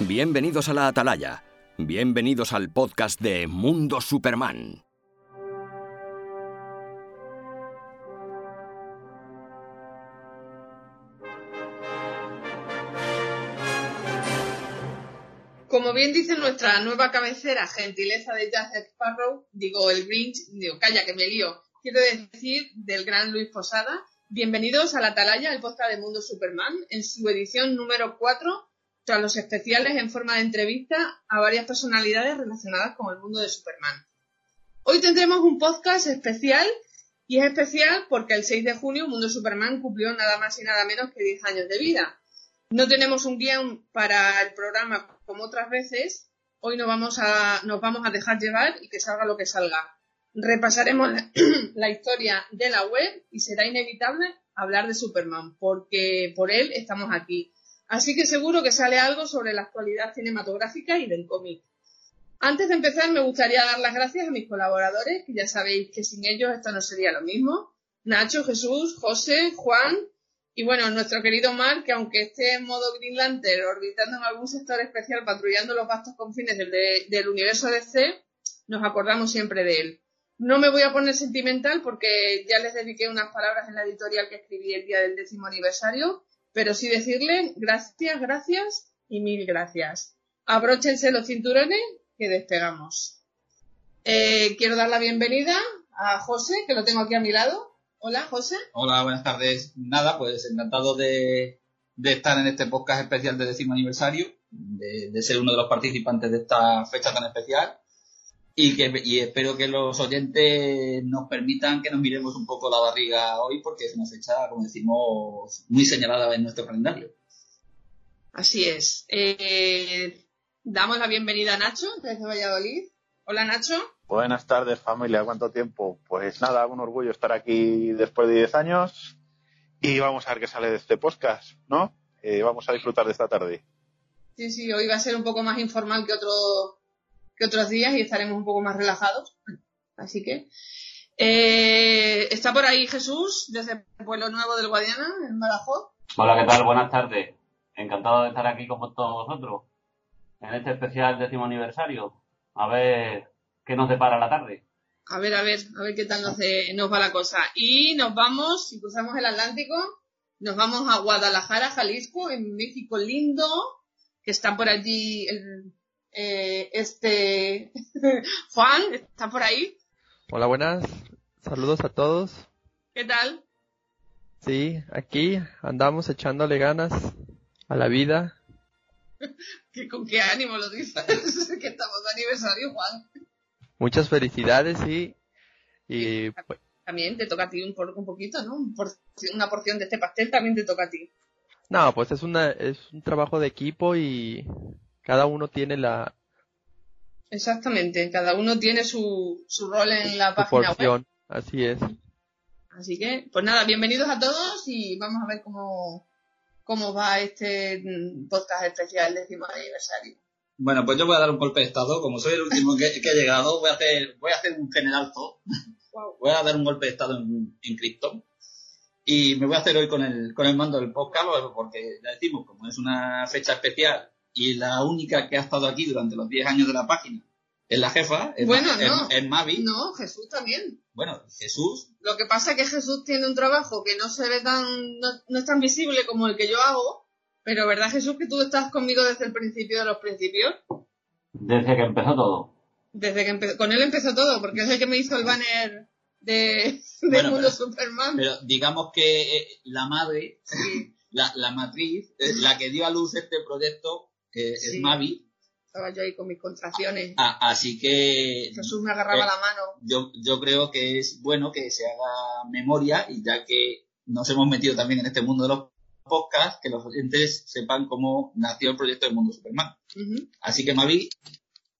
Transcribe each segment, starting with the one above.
Bienvenidos a la Atalaya. Bienvenidos al podcast de Mundo Superman. Como bien dice nuestra nueva cabecera, gentileza de Jack Sparrow, digo el Grinch, digo, calla que me lío, quiero decir del gran Luis Posada. Bienvenidos a la Atalaya, el podcast de Mundo Superman, en su edición número 4, tras los especiales en forma de entrevista a varias personalidades relacionadas con el mundo de Superman. Hoy tendremos un podcast especial y es especial porque el 6 de junio Mundo Superman cumplió nada más y nada menos que 10 años de vida. No tenemos un guion para el programa como otras veces. Hoy nos vamos a, nos vamos a dejar llevar y que salga lo que salga. Repasaremos la, la historia de la web y será inevitable hablar de Superman porque por él estamos aquí. Así que seguro que sale algo sobre la actualidad cinematográfica y del cómic. Antes de empezar, me gustaría dar las gracias a mis colaboradores, que ya sabéis que sin ellos esto no sería lo mismo. Nacho, Jesús, José, Juan y bueno, nuestro querido Mark, que aunque esté en modo Green Lantern, orbitando en algún sector especial, patrullando los vastos confines del, de- del universo DC, nos acordamos siempre de él. No me voy a poner sentimental porque ya les dediqué unas palabras en la editorial que escribí el día del décimo aniversario, pero sí decirle gracias, gracias y mil gracias. Abróchense los cinturones que despegamos. Eh, quiero dar la bienvenida a José, que lo tengo aquí a mi lado. Hola, José. Hola, buenas tardes. Nada, pues encantado de, estar en este podcast especial de décimo aniversario, de ser uno de los participantes de esta fecha tan especial y que y espero que los oyentes nos permitan que nos miremos un poco la barriga hoy porque es una fecha, como decimos, muy señalada en nuestro calendario. Así es. Eh, damos la bienvenida a Nacho, desde Valladolid. Hola, Nacho. Buenas tardes familia, ¿cuánto tiempo? Pues nada, un orgullo estar aquí después de 10 años y vamos a ver qué sale de este podcast, ¿no? Eh, vamos a disfrutar de esta tarde. Sí, sí, hoy va a ser un poco más informal que, otro, que otros días y estaremos un poco más relajados. Así que. eh, está por ahí Jesús, desde Pueblo Nuevo del Guadiana, en Badajoz. Hola, ¿qué tal? Buenas tardes. Encantado de estar aquí con todos vosotros en este especial décimo aniversario. A ver qué nos depara la tarde. A ver, a ver, a ver qué tal nos, eh, nos va la cosa. Y nos vamos, si cruzamos el Atlántico, nos vamos a Guadalajara, Jalisco, en México lindo, que está por allí el, eh, este Juan, está por ahí. Hola, buenas. Saludos a todos. ¿Qué tal? Sí, aquí andamos echándole ganas a la vida. ¿Qué, ¿Con qué ánimo lo dices? que estamos de aniversario, Juan. Muchas felicidades y, y pues, También te toca a ti un, por- un poquito, ¿no? Por- una porción de este pastel también te toca a ti. no, pues es una es un trabajo de equipo y cada uno tiene la Exactamente, cada uno tiene su, su rol en la su página web. porción, así es. Así que, pues nada, bienvenidos a todos y vamos a ver cómo, cómo va este mm, podcast especial décimo aniversario. Bueno, pues yo voy a dar un golpe de estado. Como soy el último que, que ha llegado, voy a hacer, voy a hacer un general todo. Wow. Voy a dar un golpe de estado en, en Krypton. Y me voy a hacer hoy con el, con el mando del podcast, porque ya decimos, como es una fecha especial y la única que ha estado aquí durante los 10 años de la página es la jefa, es, Bueno, es- no. es Mavi. No, Jesús también. Bueno, Jesús, Lo que pasa es que Jesús tiene un trabajo que no se ve tan, no, no es tan visible como el que yo hago, pero ¿verdad Jesús que tú estás conmigo desde el principio de los principios? Desde que empezó todo. Desde que empe- con él empezó todo, porque es el que me hizo el banner de, de Bueno, Mundo pero- Superman. pero digamos que eh, la madre, la, la matriz, eh, la que dio a luz este proyecto, Sí. es Mavi. Estaba yo ahí con mis contracciones. A- así que Jesús me agarraba Eh, la mano. yo, yo creo que es bueno que se haga memoria y ya que nos hemos metido también en este mundo de los podcasts, que los oyentes sepan cómo nació el proyecto del mundo Superman. Así que Mavi,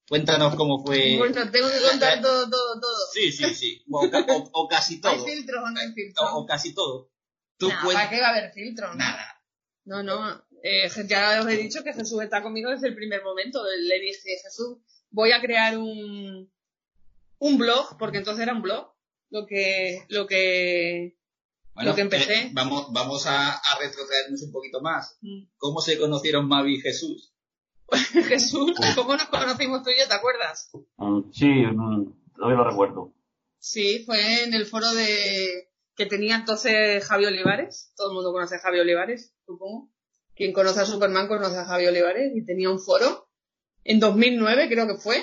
cuéntanos cómo fue. Bueno, tengo que contar todo, todo, todo. Sí, sí, sí. O, o- o casi ¿Hay todo. filtros o no hay filtros? O, o casi todo. Tú Nah, ¿Para qué va a haber filtros? Nada. No, no. Eh, ya os he dicho que Jesús está conmigo desde el primer momento. Le dije, Jesús, voy a crear un, un blog, porque entonces era un blog, lo que, lo que, Bueno, Lo que empecé. eh, vamos, vamos a, a retrotraernos un poquito más. mm, ¿Cómo se conocieron Mavi y Jesús? Jesús, ¿cómo nos conocimos tú y yo? ¿Te acuerdas? Mm, Sí, mm, todavía lo recuerdo. Sí, fue en el foro de que tenía entonces Javi Olivares. Todo el mundo conoce a Javi Olivares, supongo. Quien conoce a Superman conoce a Javi Olivares y tenía un foro en 2009, creo que fue.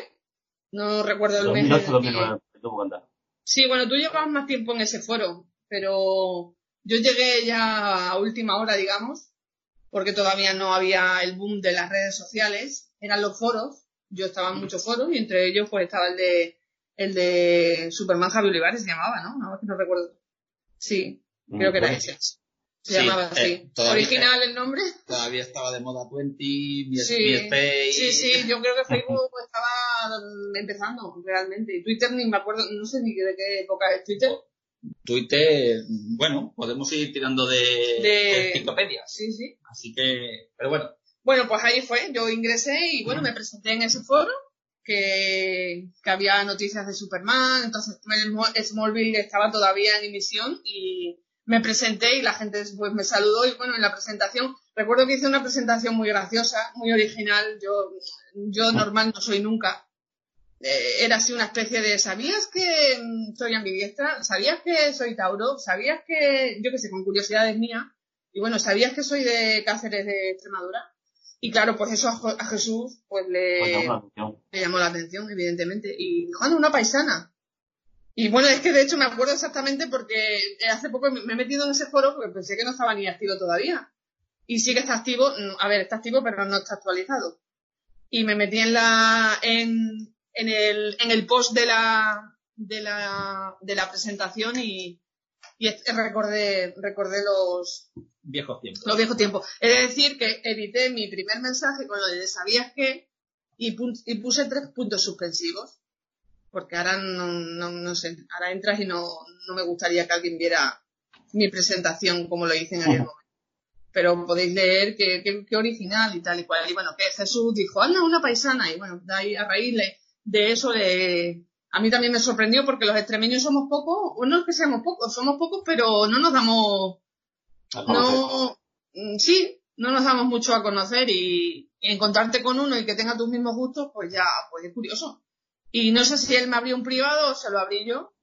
No recuerdo el mes. 2008, en el 2009, tuvo que andar. Sí, bueno, tú llevabas más tiempo en ese foro, pero yo llegué ya a última hora, digamos, porque todavía no había el boom de las redes sociales, eran los foros, yo estaba en muchos foros y entre ellos pues estaba el de el de Superman Javi Olivares se llamaba, ¿no? No, no recuerdo. Sí, creo que era Mm, ese. Se Sí, llamaba eh, así. Original el nombre. Todavía estaba de moda 20, mi, Sí, MySpace. sí, sí, yo creo que Facebook estaba empezando realmente. Y Twitter ni me acuerdo, no sé ni de qué época es Twitter. Twitter, bueno, podemos ir tirando de, De- enciclopedias. Sí, sí. Así que, pero bueno, Bueno, pues ahí fue, yo ingresé y bueno, me presenté en ese foro que, que había noticias de Superman, entonces Smallville estaba todavía en emisión y me presenté y la gente pues me saludó y bueno, en la presentación, recuerdo que hice una presentación muy graciosa, muy original, yo, yo normal no soy nunca. Eh, era así una especie de, ¿sabías que mm, soy ambidiestra? ¿Sabías que soy Tauro? ¿Sabías que, yo qué sé, con curiosidades mías? Y bueno, ¿sabías que soy de Cáceres de Extremadura? Y claro, pues eso a, a Jesús pues Pues le, llamó la atención. le llamó la atención, evidentemente. Y dijo, anda, una paisana. Y bueno, es que de hecho me acuerdo exactamente porque hace poco me he metido en ese foro porque pensé que no estaba ni activo todavía. Y sí que está activo, mm, a ver, está activo pero no está actualizado. Y me metí en la, en, en el, en el post de la, de la, de la presentación y, y es- recordé, recordé los, viejos tiempos. los viejos tiempos. De decir que edité mi primer mensaje con lo de ¿sabías qué? Y, y puse tres puntos suspensivos. Porque ahora no, no, no sé, ahora entras y no, no me gustaría que alguien viera mi presentación como lo hice en aquel momento. Pero podéis leer que, que original y tal y cual. Y bueno, que Jesús dijo, anda, una paisana. Y bueno, de ahí, a raíz de, eso le, a mí también me sorprendió porque los extremeños somos pocos, o no es que seamos pocos, somos pocos, pero no nos damos no, mm, sí, no nos damos mucho a conocer y, y encontrarte con uno y que tenga tus mismos gustos, pues ya, pues es curioso. Y no sé si él me abrió un privado o se lo abrí yo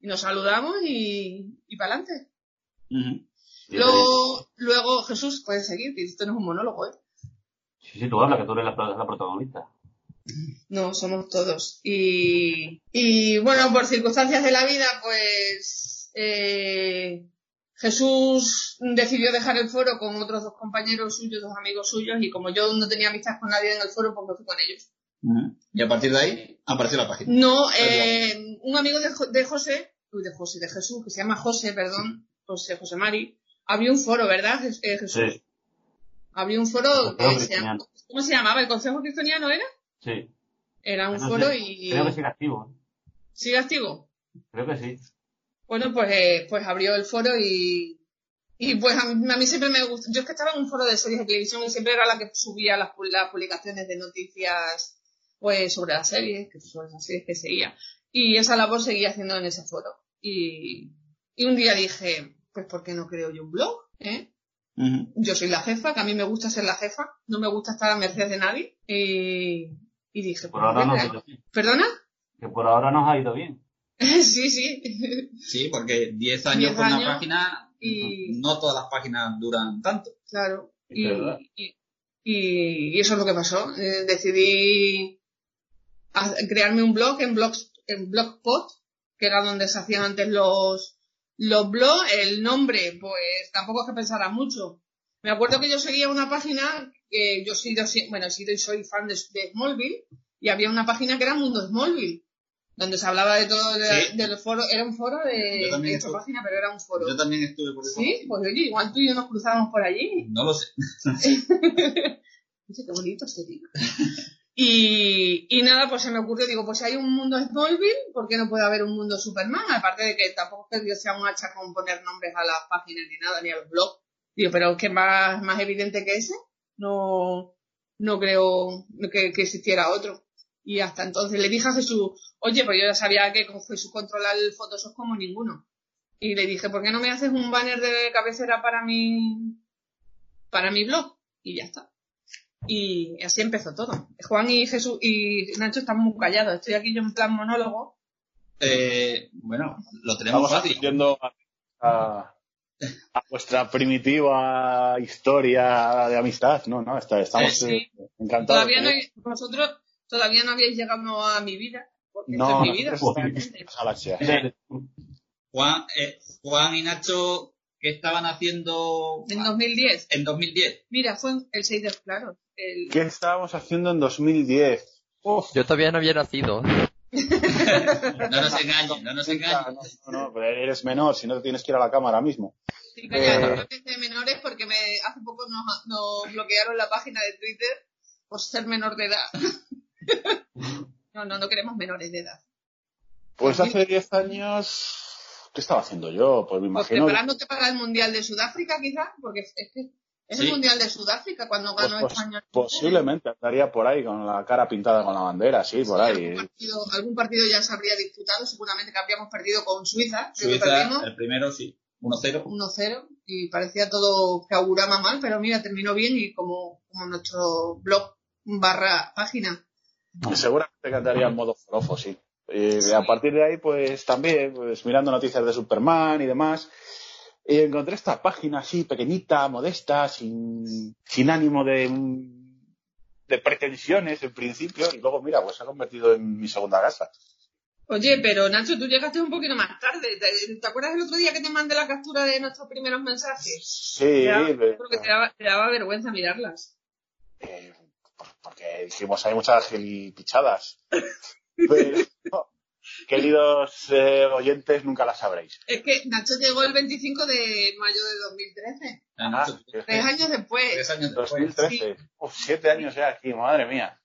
y nos saludamos y, y para adelante. Luego, luego, Jesús, puedes seguir, que esto no es un monólogo, ¿eh? Sí, sí, tú hablas, que tú eres la protagonista. No, somos todos. Y, y bueno, por circunstancias de la vida, pues eh, Jesús decidió dejar el foro con otros dos compañeros suyos, dos amigos suyos, y como yo no tenía amistad con nadie en el foro, pues me fui con ellos. Ujú. Y a partir de ahí apareció la página. No, eh, un amigo de, Jo- de José, uy, de José, de Jesús, que se llama José, perdón, José, José Mari, abrió un foro, ¿verdad, eh, Jesús? Sí, Abrió un foro Consejo que se Cristiano. llama, ¿cómo se llamaba? ¿El Consejo Cristiano era? sí. Era un Eso foro y... Creo que sigue activo. ¿Sigue activo? Creo que sí. Bueno, pues, eh, pues abrió el foro y, y pues a mí, a mí siempre me gusta. Yo es que estaba en un foro de series de televisión y siempre era la que subía las, pu- las publicaciones de noticias pues sobre las series, que sobre las series que seguía. Y esa labor seguía haciendo en ese foro. Y, y un día dije, pues ¿por qué no creo yo un blog? ¿Eh? Yo soy la jefa, que a mí me gusta ser la jefa, no me gusta estar a merced de nadie. Y, y dije, Por pues, ahora ha bien. ¿perdona? Que por ahora nos ha ido bien. sí, sí. Sí, porque 10 años Diez con una página, y no todas las páginas duran tanto. Claro. Y, y- y eso es lo que pasó. Eh, decidí crearme un blog en, blogs, en Blogspot, que era donde se hacían antes los, los blogs. El nombre, pues tampoco es que pensara mucho. Me acuerdo que yo seguía una página que yo si- bueno, he sido y soy fan de, de Smallville, y había una página que era Mundo Smallville, donde se hablaba de todo, de, Sí. del foro, era un foro de, de esta página, pero era un foro. Yo también estuve por eso. Sí, pues oye, igual tú y yo nos cruzábamos por allí. No lo sé. Qué bonito este tío. Y, nada, pues se me ocurrió, digo, pues si hay un mundo Smallville, ¿por qué no puede haber un mundo Superman? Aparte de que tampoco es que yo sea un hacha con poner nombres a las páginas ni nada, ni a los blogs. Digo, pero es que más, más evidente que ese, no, no creo que, que existiera otro. Y hasta entonces le dije a Jesús, oye, pues yo ya sabía que con Jesús controla el Photoshop como ninguno. Y le dije, ¿por qué no me haces un banner de cabecera para mi, para mi blog? Y ya está. Y así empezó todo. Juan y Jesús y Nacho están muy callados. Estoy aquí yo en plan monólogo. Eh, bueno, lo tenemos Estamos fácil. a, a vuestra primitiva historia de amistad. No, no, está- estamos Sí. eh, encantados. Todavía no, vosotros todavía no habéis llegado a mi vida. Porque No, es mi vida. Juan, eh, Juan y Nacho, ¿qué estaban haciendo En 2010. en 2010? Mira, fue el 6 de claro. El... ¿Qué estábamos haciendo en 2010? Uf, Yo todavía no había nacido. No nos engañen, no nos no, engañen. no, no, pero eres menor, si no te tienes que ir a la cámara ahora mismo. Sí, calla, Eh. no hables de menores porque me, hace poco nos, nos bloquearon la página de Twitter por ser menor de edad. no, no, no queremos menores de edad. Pues hace 10 años, ¿qué estaba haciendo yo? Pues me Pues imagino. preparándote para el Mundial de Sudáfrica, quizás, porque es que es el Sí. Mundial de Sudáfrica cuando Pues, ganó pues, España. posiblemente andaría por ahí con la cara pintada con la bandera, sí, por ahí. Algún partido, algún partido ya se habría disputado, seguramente que habríamos perdido con Suiza, Suiza, el primero sí, 1-0. 1-0 y parecía todo que auguraba mal, pero mira, terminó bien y como, como nuestro blog barra página. Seguramente que andaría en modo forofo, sí. Y a partir de ahí, pues también, pues mirando noticias de Superman y demás, y encontré esta página así, pequeñita, modesta, sin, sin ánimo de, de pretensiones en principio, y luego, mira, pues se ha convertido en mi segunda casa. Oye, pero Nacho, tú llegaste un poquito más tarde. ¿Te, te acuerdas el otro día que te mandé la captura de nuestros primeros mensajes? Sí, Ya, eh, creo que te daba, te daba vergüenza mirarlas. eh, por- porque dijimos, hay muchas gilipichadas. Pero, queridos eh, oyentes, nunca las sabréis. Es que Nacho llegó el 25 de mayo de 2013, Ah, Nacho, que- tres años después. tres años después. 2013. Uf, siete años ya aquí, madre mía.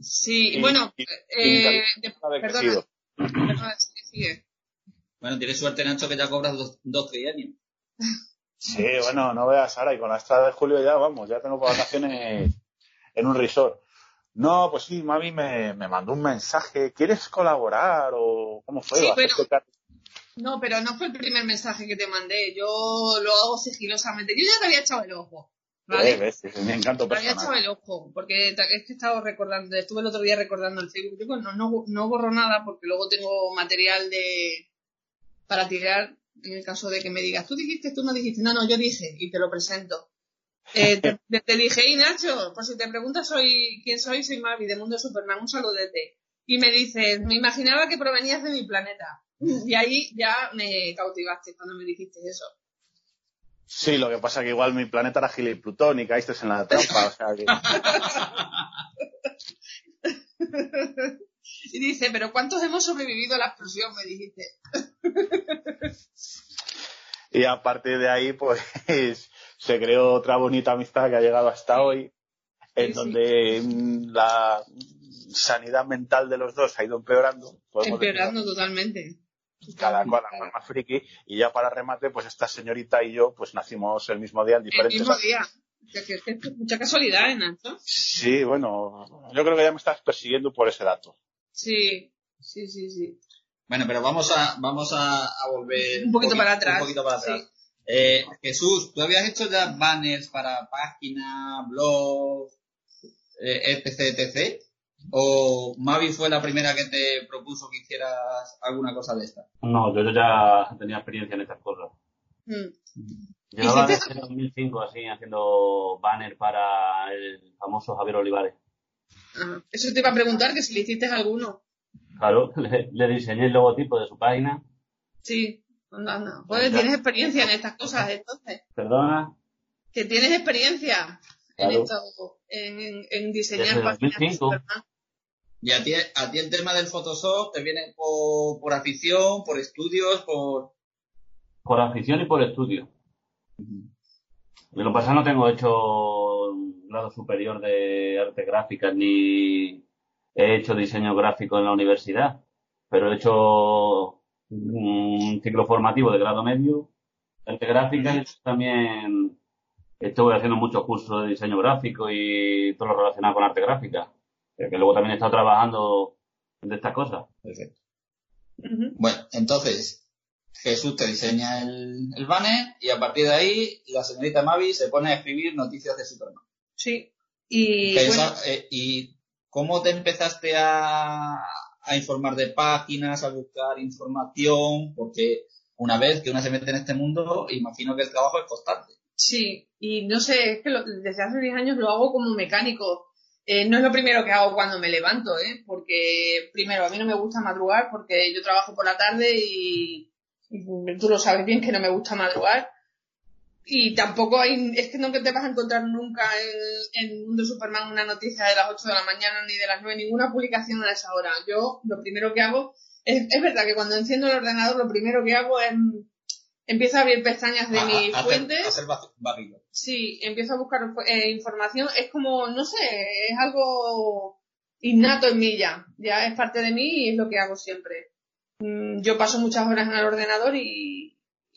Sí, Y- bueno, y- eh, de- perdona, crecido. perdona, sigue, sigue. Bueno, tienes suerte, Nacho, que ya cobras dos, dos trienios. Sí, bueno, no veas ahora, y con la estrada de julio ya vamos, ya tengo vacaciones en un resort. No, pues sí, Mavi me, me mandó un mensaje. ¿Quieres colaborar o cómo fue? Sí, ¿Hacerte bueno. car- No, pero no fue el primer mensaje que te mandé. Yo lo hago sigilosamente. Yo ya te había echado el ojo. ¿Vale? Eh, ves, es mi encanto Me había echado personal. el ojo, porque es que he estado recordando, estuve el otro día recordando el Facebook. Yo no, no, no borro nada porque luego tengo material de para tirar en el caso de que me digas, tú dijiste, tú no dijiste, no, no, yo dije y te lo presento. Eh, te, dije, y Nacho, por si te preguntas soy quién soy, soy Mavi de Mundo Superman, un saludete. Y me dices, me imaginaba que provenías de mi planeta. Y ahí ya me cautivaste cuando me dijiste eso. Sí, lo que pasa que igual mi planeta era Gila y Plutón y caíste en la trampa, o sea que... Y dice, pero ¿cuántos hemos sobrevivido a la explosión? Me dijiste. Y a partir de ahí, pues, se creó otra bonita amistad que ha llegado hasta hoy, en Sí, sí. donde mm, la sanidad mental de los dos ha ido empeorando. decir, Empeorando totalmente. cada cual a forma friki. Y ya para remate, pues esta señorita y yo, pues nacimos el mismo día en El diferentes... mismo día. Es mucha casualidad, ¿eh, Nacho? Sí, bueno, yo creo que ya me estás persiguiendo por ese dato. Sí, sí, sí, sí. Bueno, pero vamos a, vamos a, a volver Un poquito poqui- para atrás, Un poquito para atrás. sí. Eh, Jesús, ¿tú habías hecho ya banners para página, blog, eh, etc, etc? ¿O Mavi fue la primera que te propuso que hicieras alguna cosa de esta? No, yo, ya tenía experiencia en estas cosas. Mm. Llevaba desde 2005 así haciendo banner para el famoso Javier Olivares. Ah, eso te iba a preguntar, que si le hiciste alguno. Claro, le, le diseñé el logotipo de su página. Sí, anda, anda. Pues tienes experiencia en estas cosas, entonces. Perdona, Que tienes experiencia en esto, en, en- en diseñar páginas de 2005. Superman. ¿Y a ti, a ti el tema del Photoshop te viene por, por afición, por estudios, por...? por afición y por estudio. De lo pasado no tengo hecho un grado superior de arte gráfica ni he hecho diseño gráfico en la universidad, pero he hecho un ciclo formativo de grado medio arte gráfica y también estuve haciendo muchos cursos de diseño gráfico y todo lo relacionado con arte gráfica, que luego también he estado trabajando de estas cosas. Perfecto. Bueno, entonces Jesús te diseña el, el banner y a partir de ahí la señorita Mavi se pone a escribir noticias de Superman. Sí, Y, Que bueno, esa- eh, ¿Y cómo te empezaste a, a informar de páginas, a buscar información? Porque una vez que uno se mete en este mundo, imagino que el trabajo es constante. Sí, y no sé, es que lo- desde hace 10 años lo hago como mecánico. Eh, no es lo primero que hago cuando me levanto, ¿eh? Porque, primero, a mí no me gusta madrugar porque yo trabajo por la tarde y, y tú lo sabes bien que no me gusta madrugar. Y tampoco hay, es que no te vas a encontrar nunca en, en Mundo Superman una noticia de las 8 de la mañana ni de las 9, ninguna publicación a esa hora. Yo lo primero que hago, es, es verdad que cuando enciendo el ordenador lo primero que hago es empiezo a abrir pestañas de mis hacer- fuentes. hacer ba- barrido. Sí, empiezo a buscar eh, información. Es como, no sé, es algo innato en mí ya. Ya es parte de mí y es lo que hago siempre. Mm, Yo paso muchas horas en el ordenador y,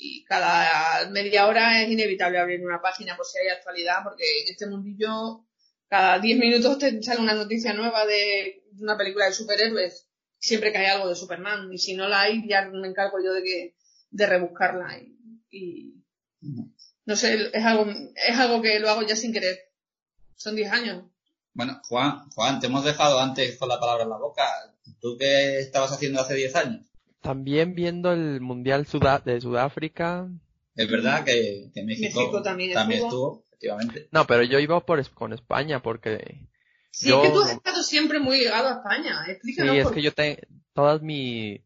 y cada media hora es inevitable abrir una página por si hay actualidad, porque en este mundillo cada 10 minutos te sale una noticia nueva de una película de superhéroes, siempre que hay algo de Superman. Y si no la hay, ya me encargo yo de que de rebuscarla. Y, y no sé, es algo, es algo que lo hago ya sin querer. Son 10 años. Bueno, Juan, Juan, te hemos dejado antes con la palabra en la boca. ¿Tú qué estabas haciendo hace 10 años? También viendo el Mundial de Sudáfrica. Es verdad que, que México, México también estuvo. estuvo, efectivamente. No, pero yo iba por es- con España porque Sí, Yo- es que tú has estado siempre muy ligado a España. sí, Explícanos es por que yo tengo toda mi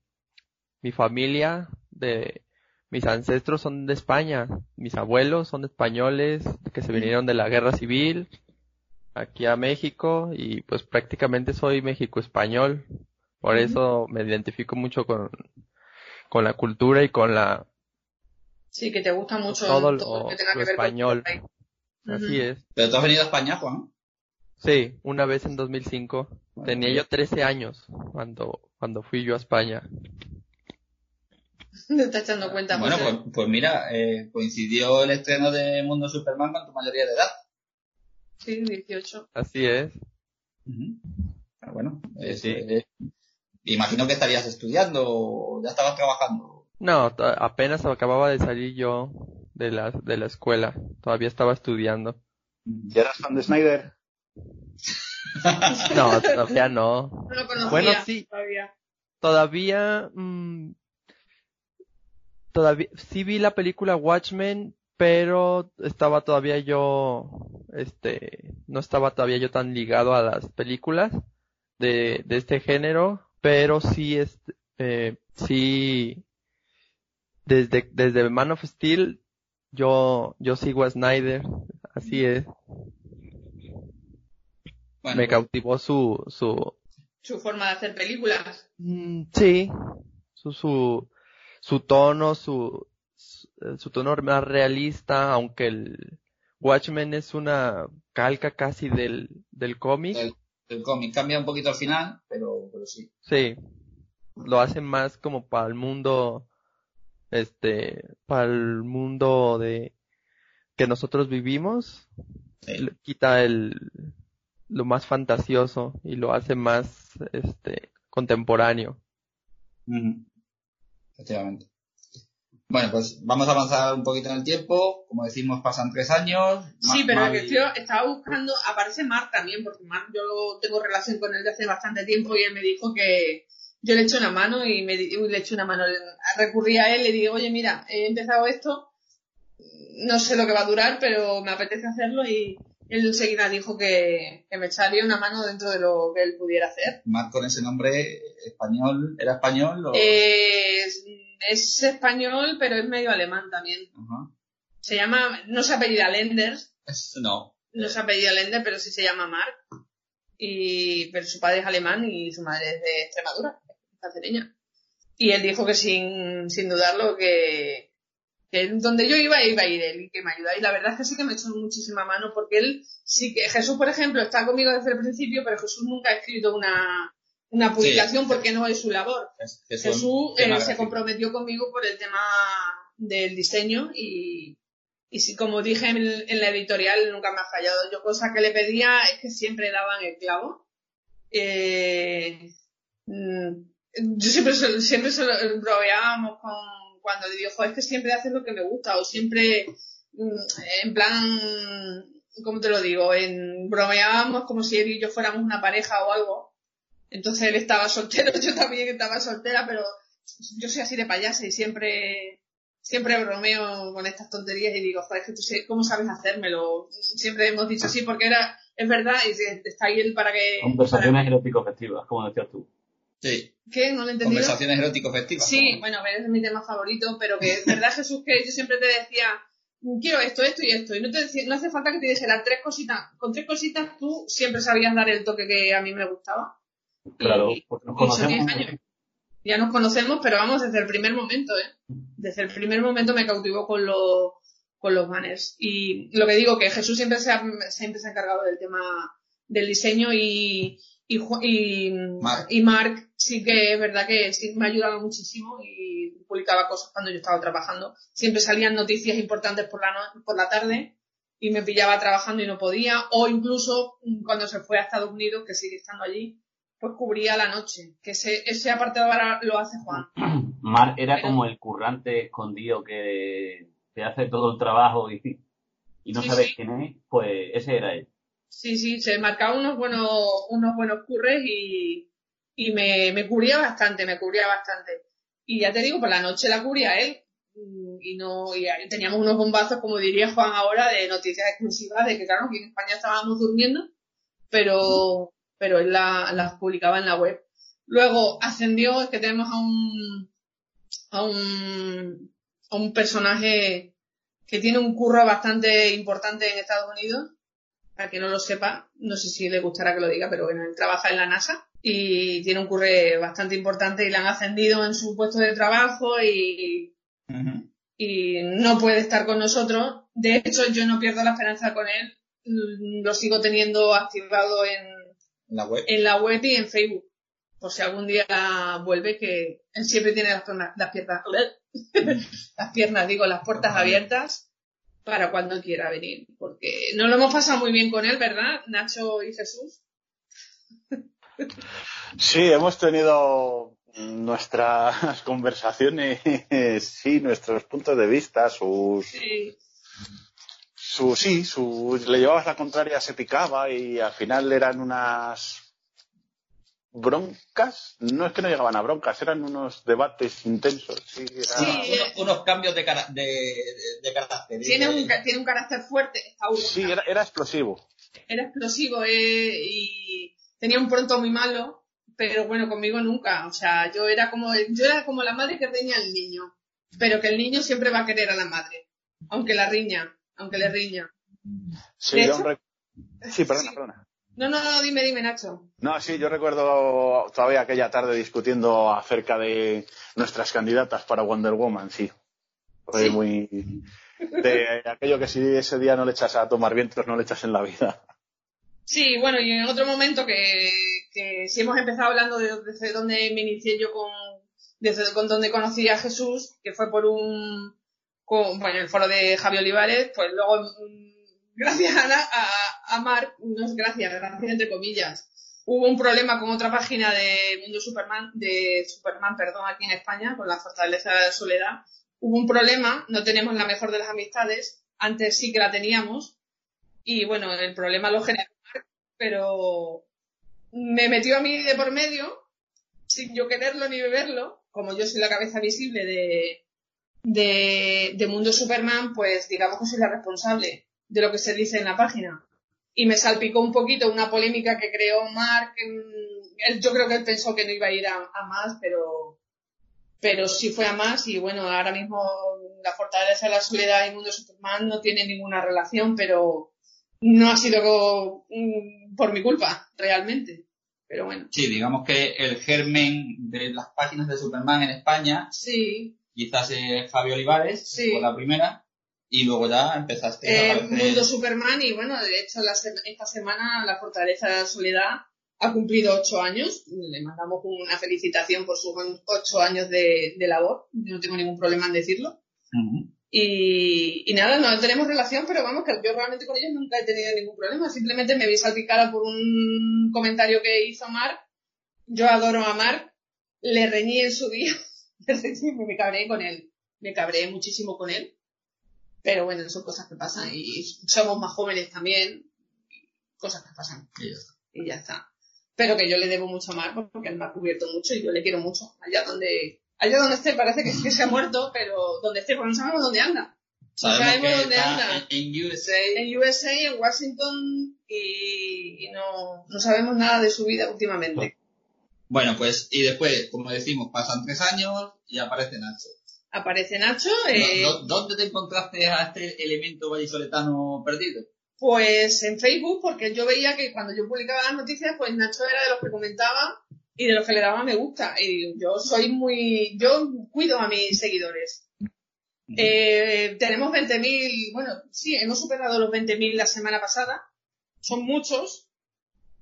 mi familia de mis ancestros son de España, mis abuelos son españoles que se vinieron de la guerra civil aquí a México y pues prácticamente soy México español. Por eso me identifico mucho con con la cultura y con la Sí, que te gusta mucho Todo todo, lo- lo que tenga lo que ver español. con así es. Pero tú has venido a España, Juan. Sí, una vez en 2005. Bueno, Tenía yo 13 años cuando, cuando fui yo a España. Te estás echando cuenta, Bueno, pues, pues mira, eh, coincidió el estreno de Mundo Superman con tu mayoría de edad. Sí, 18. Así es. Ah, Bueno, Sí. eh, imagino que estarías estudiando o ya estabas trabajando. No, to- apenas acababa de salir yo de la, de la escuela. Todavía estaba estudiando. ¿Y eras fan de Snyder? No, todavía no. No lo conocía Bueno, sí. todavía. Todavía, mm, todavía, sí vi la película Watchmen, pero estaba todavía yo, este, no estaba todavía yo tan ligado a las películas de, de este género, pero sí, este, eh, sí, desde, desde Man of Steel, yo, yo sigo a Snyder, así es, Bueno, me pues, cautivó su, su, Su forma de hacer películas. Mm, sí, su, su, su tono, su, su, su tono más realista, aunque el Watchmen es una calca casi del, del cómic, el, cómic cambia un poquito al final, pero, pero sí. sí, lo hace más como para el mundo, este, para el mundo de, que nosotros vivimos, Sí. le quita el, lo más fantasioso y lo hace más, este, contemporáneo. Ujú. Efectivamente. Bueno, pues vamos a avanzar un poquito en el tiempo. Como decimos, pasan tres años. Sí, Ma- pero Mavi- que estaba buscando, aparece Mark también, porque Mark yo tengo relación con él de hace bastante tiempo y él me dijo que yo le eché una mano y me di- le eché una mano. Recurrí a él, le digo, oye, mira, he empezado esto, no sé lo que va a durar, pero me apetece hacerlo y él enseguida dijo que, que me echaría una mano dentro de lo que él pudiera hacer. Mark con ese nombre español, ¿era español o...? Eh, es, es español, pero es medio alemán también. Ajá. Se llama, no se apellida Lenders, no. no se apellida Lender, pero sí se llama Mark. Y, pero su padre es alemán y su madre es de Extremadura, cacereña. Y él dijo que sin, sin dudarlo que, que donde yo iba, iba a ir él y que me ayudaba. Y la verdad es que sí que me echó muchísima mano porque él sí que, Jesús, por ejemplo, está conmigo desde el principio, pero Jesús nunca ha escrito una, una publicación porque no es su labor. Es- es Jesús eh, se comprometió conmigo por el tema del diseño y, y si, como dije en, en la editorial, nunca me ha fallado. Yo cosa que le pedía es que siempre daban el clavo. Eh, mm, yo siempre, siempre se lo bromeábamos con cuando digo, "Jo, es que siempre haces lo que me gusta o siempre, mm, en plan, ¿cómo te lo digo? En, bromeábamos como si él y yo fuéramos una pareja o algo. Entonces él estaba soltero, yo también estaba soltera, pero yo soy así de payasa y siempre, siempre bromeo con estas tonterías y digo, joder, que tú sé, ¿cómo sabes hacérmelo? Siempre hemos dicho sí, porque era, es verdad, y está ahí él para que... Conversaciones para- erótico-festivas, como decías tú. Sí. ¿Qué? ¿No lo he entendido? Conversaciones erótico-festivas. Sí, como- bueno, ese es mi tema favorito, pero que es verdad, Jesús, que yo siempre te decía, quiero esto, esto y esto, y no, te decía- no hace falta que te dijera tres cositas. Con tres cositas tú siempre sabías dar el toque que a mí me gustaba. Claro, Y- porque nos conocemos. 10 años. Ya nos conocemos, pero vamos, desde el primer momento, ¿eh? Desde el primer momento me cautivó con, los con los banners. Y lo que digo, que Jesús siempre se ha, siempre se ha encargado del tema del diseño y, y, y, Mark. y Mark sí que es verdad que sí me ha ayudado muchísimo y publicaba cosas cuando yo estaba trabajando. Siempre salían noticias importantes por la, no- por la tarde y me pillaba trabajando y no podía. O incluso mm, cuando se fue a Estados Unidos, que sigue estando allí, pues cubría la noche. Que ese, ese apartado ahora lo hace Juan. Mar era Pero- como el currante escondido que te hace todo el trabajo y, y no Sí, sabes sí. quién es, pues ese era él. Sí, sí, se marcaba unos buenos, unos buenos curres y, y me, me cubría bastante, me cubría bastante. Y ya te digo, por la noche la cubría él. Y no, y teníamos unos bombazos, como diría Juan ahora, de noticias exclusivas de que claro, aquí en España estábamos durmiendo, pero, pero él la- las publicaba en la web. Luego ascendió, es que tenemos a un, a un, a un personaje que tiene un curro bastante importante en Estados Unidos, para que no lo sepa, no sé si le gustará que lo diga, pero bueno, él trabaja en la NASA y tiene un curre bastante importante y le han ascendido en su puesto de trabajo y, no puede estar con nosotros. De hecho, yo no pierdo la esperanza con él, Mm, lo sigo teniendo activado en, En la web. en la web y en Facebook. Por si algún día vuelve, que él siempre tiene las piernas, las piernas, las piernas, digo, las puertas abiertas para cuando quiera venir. Porque no lo hemos pasado muy bien con él, ¿verdad? Nacho y Jesús. Sí, hemos tenido nuestras conversaciones, sí, nuestros puntos de vista, sus, Sí, su, sí, su, le llevabas la contraria, se picaba y al final eran unas broncas. No es que no llegaban a broncas, eran unos debates intensos. Sí, era- Sí. Unos, unos cambios de, cara- de, de, de carácter. tiene un, tiene carácter fuerte. Sí, era, era explosivo. era explosivo eh, y tenía un pronto muy malo, pero bueno, conmigo nunca. O sea, yo era como, yo era como la madre que riña al niño, pero que el niño siempre va a querer a la madre, aunque la riña, aunque le riña. Sí, De yo hecho- rec- sí, perdona, Sí. perdona. No, no, no, dime, dime, Nacho. No, sí, yo recuerdo todavía aquella tarde discutiendo acerca de nuestras candidatas para Wonder Woman, sí. Fue Sí. muy. De aquello que si ese día no le echas a tomar vientos, no le echas en la vida. Sí, bueno, y en otro momento que, que si hemos empezado hablando de desde donde me inicié yo con, desde con donde conocí a Jesús, que fue por un, con, bueno, el foro de Javi Olivares, pues luego, mm, gracias a, a, a Marc, no es gracias, gracias entre comillas, hubo un problema con otra página de Mundo Superman, de Superman, perdón, aquí en España, con la Fortaleza de la Soledad. Hubo un problema, no tenemos la mejor de las amistades, antes sí que la teníamos, y bueno, el problema lo generó pero me metió a mí de por medio, sin yo quererlo ni beberlo, como yo soy la cabeza visible de, de Mundo Superman, pues digamos que soy la responsable de lo que se dice en la página. Y me salpicó un poquito una polémica que creó Mark. mm, Él, yo creo que él pensó que no iba a ir a, a más, pero, pero sí fue a más. Y bueno, ahora mismo la Fortaleza de la Soledad y Mundo Superman no tienen ninguna relación, pero no ha sido mm, por mi culpa, realmente. Pero bueno, Sí, digamos que el germen de las páginas de Superman en España sí. quizás es Javi Olivares, Sí. fue la primera, y luego ya empezaste Eh, a aparecer- Mundo Superman y bueno, de hecho la se- esta semana la Fortaleza de la Soledad ha cumplido ocho años. Le mandamos una felicitación por sus ocho años de, de labor. No tengo ningún problema en decirlo. Y, y nada, no tenemos relación, pero vamos, que yo realmente con ellos nunca he tenido ningún problema. Simplemente me vi salpicada por un comentario que hizo Mark. Yo adoro a Mark. Le reñí en su día. Me cabré con él. Me cabré muchísimo con él. Pero bueno, son cosas que pasan y somos más jóvenes también. Cosas que pasan. Y ya está. Y ya está. Pero que yo le debo mucho a Marco porque él me ha cubierto mucho y yo le quiero mucho. Allá donde, allá donde esté parece que, que se ha muerto, pero donde esté, porque no sabemos dónde anda. Sabemos sabemos dónde anda. en, en USA. En USA, en Washington y, y no, no sabemos nada de su vida últimamente. Bueno, pues, y después, como decimos, pasan tres años y aparece Nacho. Aparece Nacho, eh, ¿Dó- dó- ¿Dónde te encontraste a este elemento vallisoletano perdido? pues en Facebook, porque yo veía que cuando yo publicaba las noticias, pues Nacho era de los que comentaba y de los que le daba me gusta. Y yo soy muy, yo cuido a mis seguidores. Eh, tenemos 20.000, bueno, sí, hemos superado los 20.000 la semana pasada. Son muchos,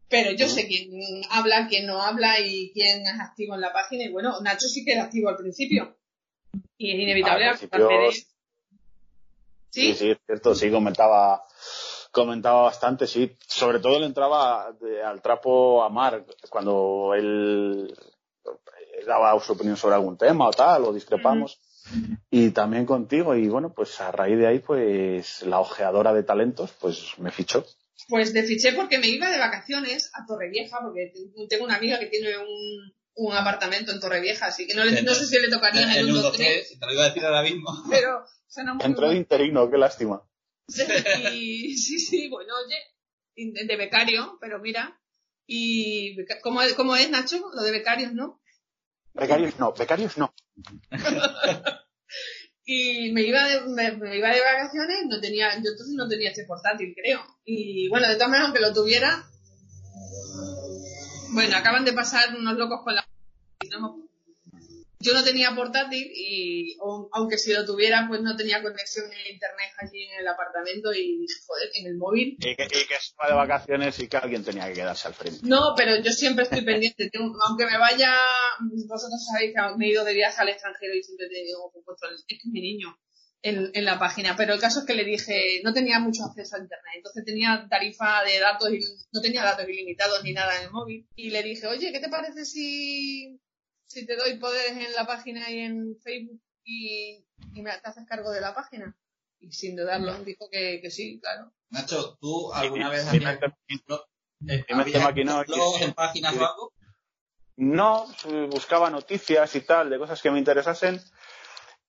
pero yo sé quién habla, quién no habla y quién es activo en la página. Y bueno, Nacho sí que era activo al principio. Y es inevitable de- Sí, ¿Sí? sí, es cierto, sí, comentaba, comentaba bastante, sí. Sobre todo le entraba de- al trapo a Mark cuando él daba su opinión sobre algún tema o tal, o discrepamos. Y también contigo, y bueno, pues a raíz de ahí, pues la ojeadora de talentos, pues me fichó. Pues te fiché porque me iba de vacaciones a Torrevieja, porque te- tengo una amiga que tiene un, un apartamento en Torrevieja, así que no, le- no sé si le tocaría en el 1, 2, 3, si te lo iba a decir ahora mismo. pero suena muy Entré de interino, qué lástima. Y sí, sí, bueno, oye, de becario, pero mira, y ¿cómo es, cómo es Nacho? Lo de becarios, ¿no? Becarios no, becarios no. Y me iba de, me, me iba de vacaciones, no tenía, yo entonces no tenía este portátil, creo. Y bueno, de todas maneras, aunque lo tuviera, bueno, acaban de pasar unos locos con la... Yo no tenía portátil y o- aunque si lo tuviera, pues no tenía conexión en internet allí en el apartamento y, joder, en el móvil. Y que, y que va de vacaciones y que alguien tenía que quedarse al frente. No, pero yo siempre estoy pendiente. Tengo- aunque me vaya, vosotros sabéis que me he ido de viaje al extranjero y siempre tengo puesto el, es que es mi niño en, en la página. Pero el caso es que le dije, no tenía mucho acceso a internet, entonces tenía tarifa de datos y no tenía datos ilimitados ni nada en el móvil. Y le dije, oye, ¿qué te parece si, si te doy poderes en la página y en Facebook y, y me te haces cargo de la página? Y sin dudarlo, dijo que, que sí, claro. Nacho, ¿tú alguna vez Sí, habías, eh, me habías en páginas o algo? No, buscaba noticias y tal, de cosas que me interesasen.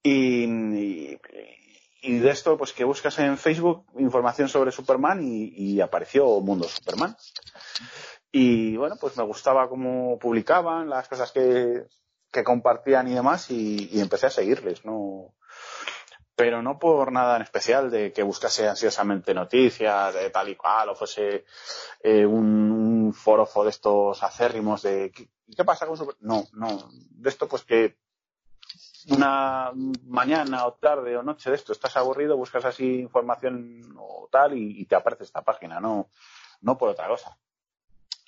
Y, y, y de esto, pues que buscas en Facebook información sobre Superman y, y apareció Mundo Superman. Y bueno, pues me gustaba cómo publicaban, las cosas que, que compartían y demás, y, empecé a seguirles, ¿no? Pero no por nada en especial de que buscase ansiosamente noticias de tal y cual, o fuese eh, un, un forofo de estos acérrimos de ¿qué, pasa con Super? No, no. De esto, pues que una mañana o tarde o noche de esto estás aburrido, buscas así información o tal y te aparece esta página, no, no por otra cosa.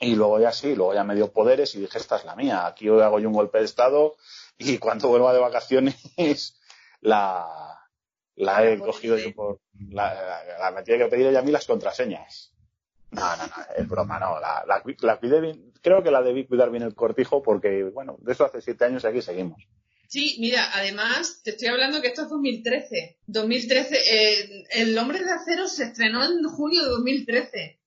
Y luego ya sí, luego ya me dio poderes y dije, esta es la mía, aquí hoy hago yo un golpe de estado y cuando vuelva de vacaciones la, la he cogido yo por, la, la, la me tiene que pedir ella a mí las contraseñas. No, no, no, es broma, no. La, la, la cuidé bien, creo que la debí cuidar bien el cortijo porque, bueno, de eso hace siete años y aquí seguimos. Sí, mira, además, te estoy hablando que esto es 2013. 2013, eh, El Hombre de Acero se estrenó en junio de 2013,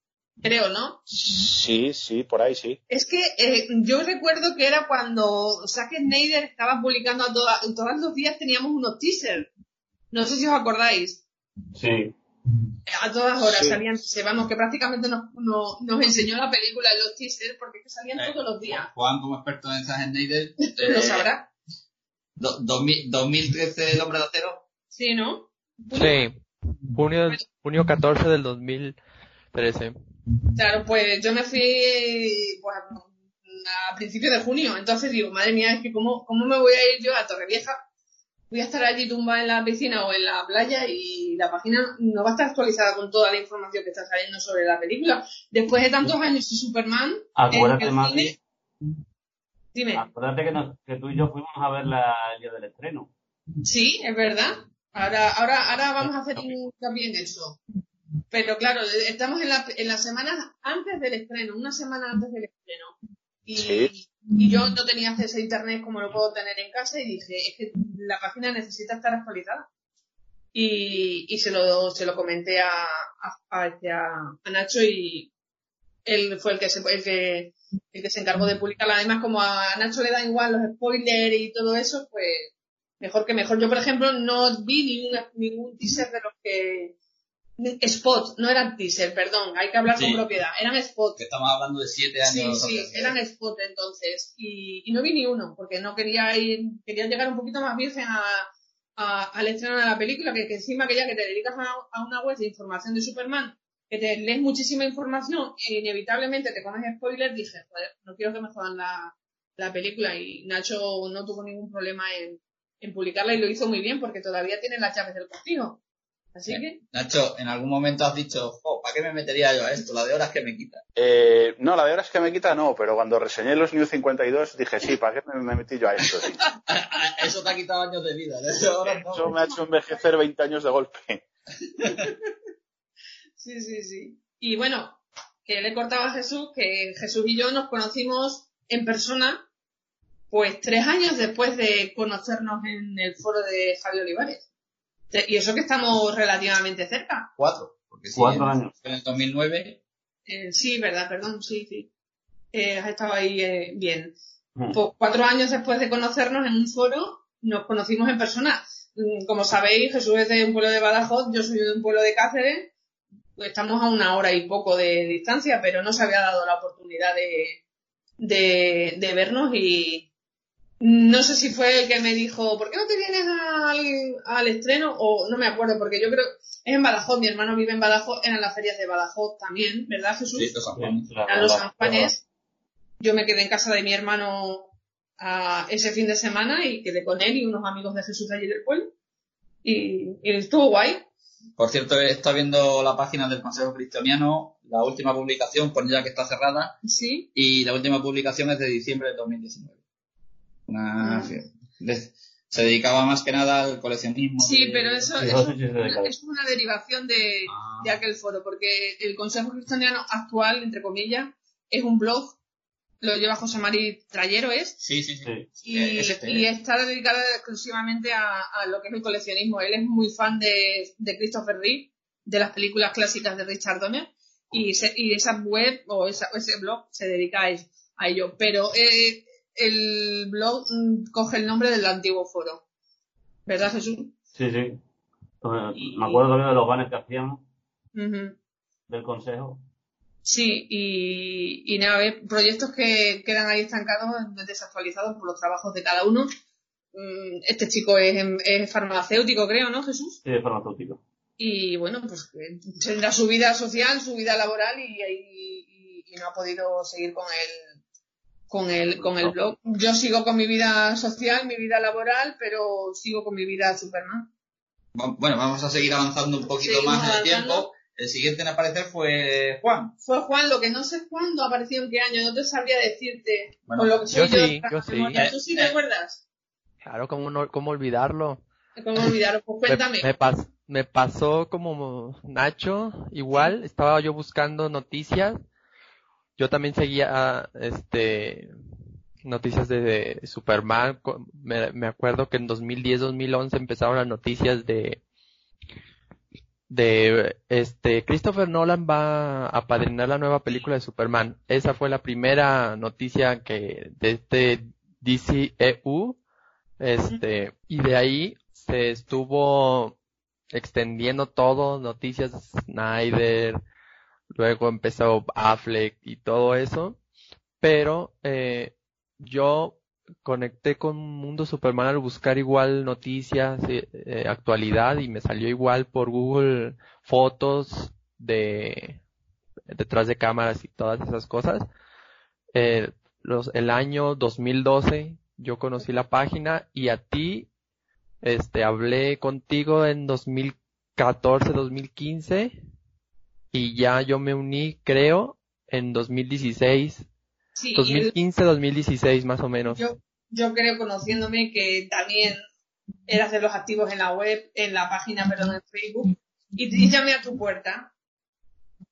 creo, ¿no? Sí, sí, por ahí sí. Es que eh, yo recuerdo que era cuando Zack Snyder estaba publicando a toda- todos los días teníamos unos teasers. No sé si os acordáis. Sí. A todas horas Sí. salían. Vamos, que prácticamente nos, nos, nos enseñó la película en los teasers porque es que salían Eh, todos los días. Juan, como experto en Zack Snyder, Lo eh, sabrá. do- 2000 2013 El Hombre de Acero. Sí, ¿no? Sí. Junio, del- junio 14 del 2013. Claro, pues yo me fui pues, a principios de junio, entonces digo, madre mía, es que cómo, cómo me voy a ir yo a Torrevieja, voy a estar allí tumbada en la piscina o en la playa y la página no va a estar actualizada con toda la información que está saliendo sobre la película. Después de tantos años de Superman, Acuérdate, el Mati, cine- dime, acuérdate que, nos- que tú y yo fuimos a verla el día del estreno. sí, es verdad, ahora, ahora, ahora vamos a hacer hincapié en eso. Pero claro, estamos en la, en las semanas antes del estreno, una semana antes del estreno. Y, Sí. y yo no tenía acceso a internet como lo puedo tener en casa y dije, es que la página necesita estar actualizada. y, y se lo, se lo comenté a, a, a, Nacho y él fue el que se, el que, el que se encargó de publicarla. Además, como a Nacho le da igual los spoilers y todo eso, pues mejor que mejor. Yo, por ejemplo, no vi ningún, ningún teaser de los que... Spot, no eran teaser, perdón, hay que hablar Sí. con propiedad, eran spot. Que estamos hablando de siete Sí, años. sí, antes. eran spot entonces. Y, y no vi ni uno, porque no quería ir, quería llegar un poquito más virgen a, a- al estreno de la película, que, que encima que ya que te dedicas a, a una web de información de Superman, que te lees muchísima información e inevitablemente te comes spoilers, dije, joder, no quiero que me jodan la, la película. Y Nacho no tuvo ningún problema en, en publicarla y lo hizo muy bien, porque todavía tiene las llaves del cortijo. Así que, Nacho, en algún momento has dicho, "Jo, ¿para qué me metería yo a esto? La de horas que me quita. Eh, no, la de horas que me quita no, pero cuando reseñé los New 52 dije, sí, ¿para qué me, me metí yo a esto? sí? Eso te ha quitado años de vida. De horas no. Eso me ha hecho envejecer 20 años de golpe. Sí, sí, sí. Y bueno, que le cortaba a Jesús, que Jesús y yo nos conocimos en persona, pues tres años después de conocernos en el foro de Javier Olivares. Y eso que estamos relativamente cerca. Cuatro. Porque sí, Cuatro en, años. en el 2009. Eh, sí, verdad, perdón, sí, sí. Eh, has estado ahí eh, bien. Mm. Pues cuatro años después de conocernos en un foro, nos conocimos en persona. Mm, Como sabéis, Jesús es de un pueblo de Badajoz, yo soy de un pueblo de Cáceres. Pues estamos a una hora y poco de distancia, pero no se había dado la oportunidad de, de, de vernos y no sé si fue el que me dijo, ¿por qué no te vienes al, al estreno? O no me acuerdo, porque yo creo, es en Badajoz, mi hermano vive en Badajoz, eran las ferias de Badajoz también, ¿verdad Jesús? Sí, los San Juan. A los San Juanes. Yo me quedé en casa de mi hermano a ese fin de semana y quedé con él y unos amigos de Jesús de allí del pueblo. Y, y estuvo guay. Por cierto, está viendo la página del Consejo Cristianiano, la última publicación, ya que está cerrada, Sí. y la última publicación es de diciembre de 2019. Una, de- se dedicaba más que nada al coleccionismo. Sí, de- pero eso, es una derivación de, Ah. de aquel foro, porque el Consejo Cristiano actual, entre comillas, es un blog, lo lleva José Mari Trayero, ¿es? Sí, sí, sí. Y, es este, y eh. está dedicada exclusivamente a, a lo que es el coleccionismo. Él es muy fan de, de Christopher Reeve, de las películas clásicas de Richard Donner, y, se- y esa web o esa- ese blog se dedica a, a ello. Pero eh, el blog mm, coge el nombre del antiguo foro. ¿Verdad, Jesús? Sí, sí. Y- Me acuerdo también de los banners que hacían Ujú. del consejo. Sí, y, y nada, proyectos que quedan ahí estancados, desactualizados por los trabajos de cada uno. Mm, Este chico es, es farmacéutico, creo, ¿no, Jesús? Sí, de farmacéutico. y bueno, pues tendrá su vida social, su vida laboral y, y- y no ha podido seguir con el con el con el blog. Yo sigo con mi vida social, mi vida laboral, pero sigo con mi vida Superman. Bueno, vamos a seguir avanzando un poquito Seguimos más en el avanzando. tiempo. El siguiente en aparecer fue Juan. Fue Juan, lo que no sé cuándo apareció en qué año, no te sabría decirte. Bueno, con lo que soy yo yo, sí, yo sí. ¿Tú sí te Eh, acuerdas? Claro, ¿cómo, no, cómo olvidarlo? ¿Cómo olvidaros? Pues Me, cuéntame. me pas- me pasó como Nacho, igual, estaba yo buscando noticias. Yo también seguía este noticias de, de Superman. Me, me acuerdo que en 2010-2011 empezaron las noticias de de este Christopher Nolan va a apadrinar la nueva película de Superman. Esa fue la primera noticia que de este DCEU este, y de ahí se estuvo extendiendo todo, noticias de Snyder, luego empezó Affleck y todo eso, pero eh, yo conecté con Mundo Superman al buscar igual noticias, eh, eh, actualidad y me salió igual por Google fotos de detrás de cámaras y todas esas cosas. Eh, los, el año 2012 yo conocí la página y a ti, este, hablé contigo en 2014, 2015 y ya yo me uní, creo, en 2016, Sí, y el- 2015, 2016 más o menos. yo, yo creo, conociéndome, que también eras de los activos en la web, en la página, perdón, en Facebook, y, y llamé a tu puerta.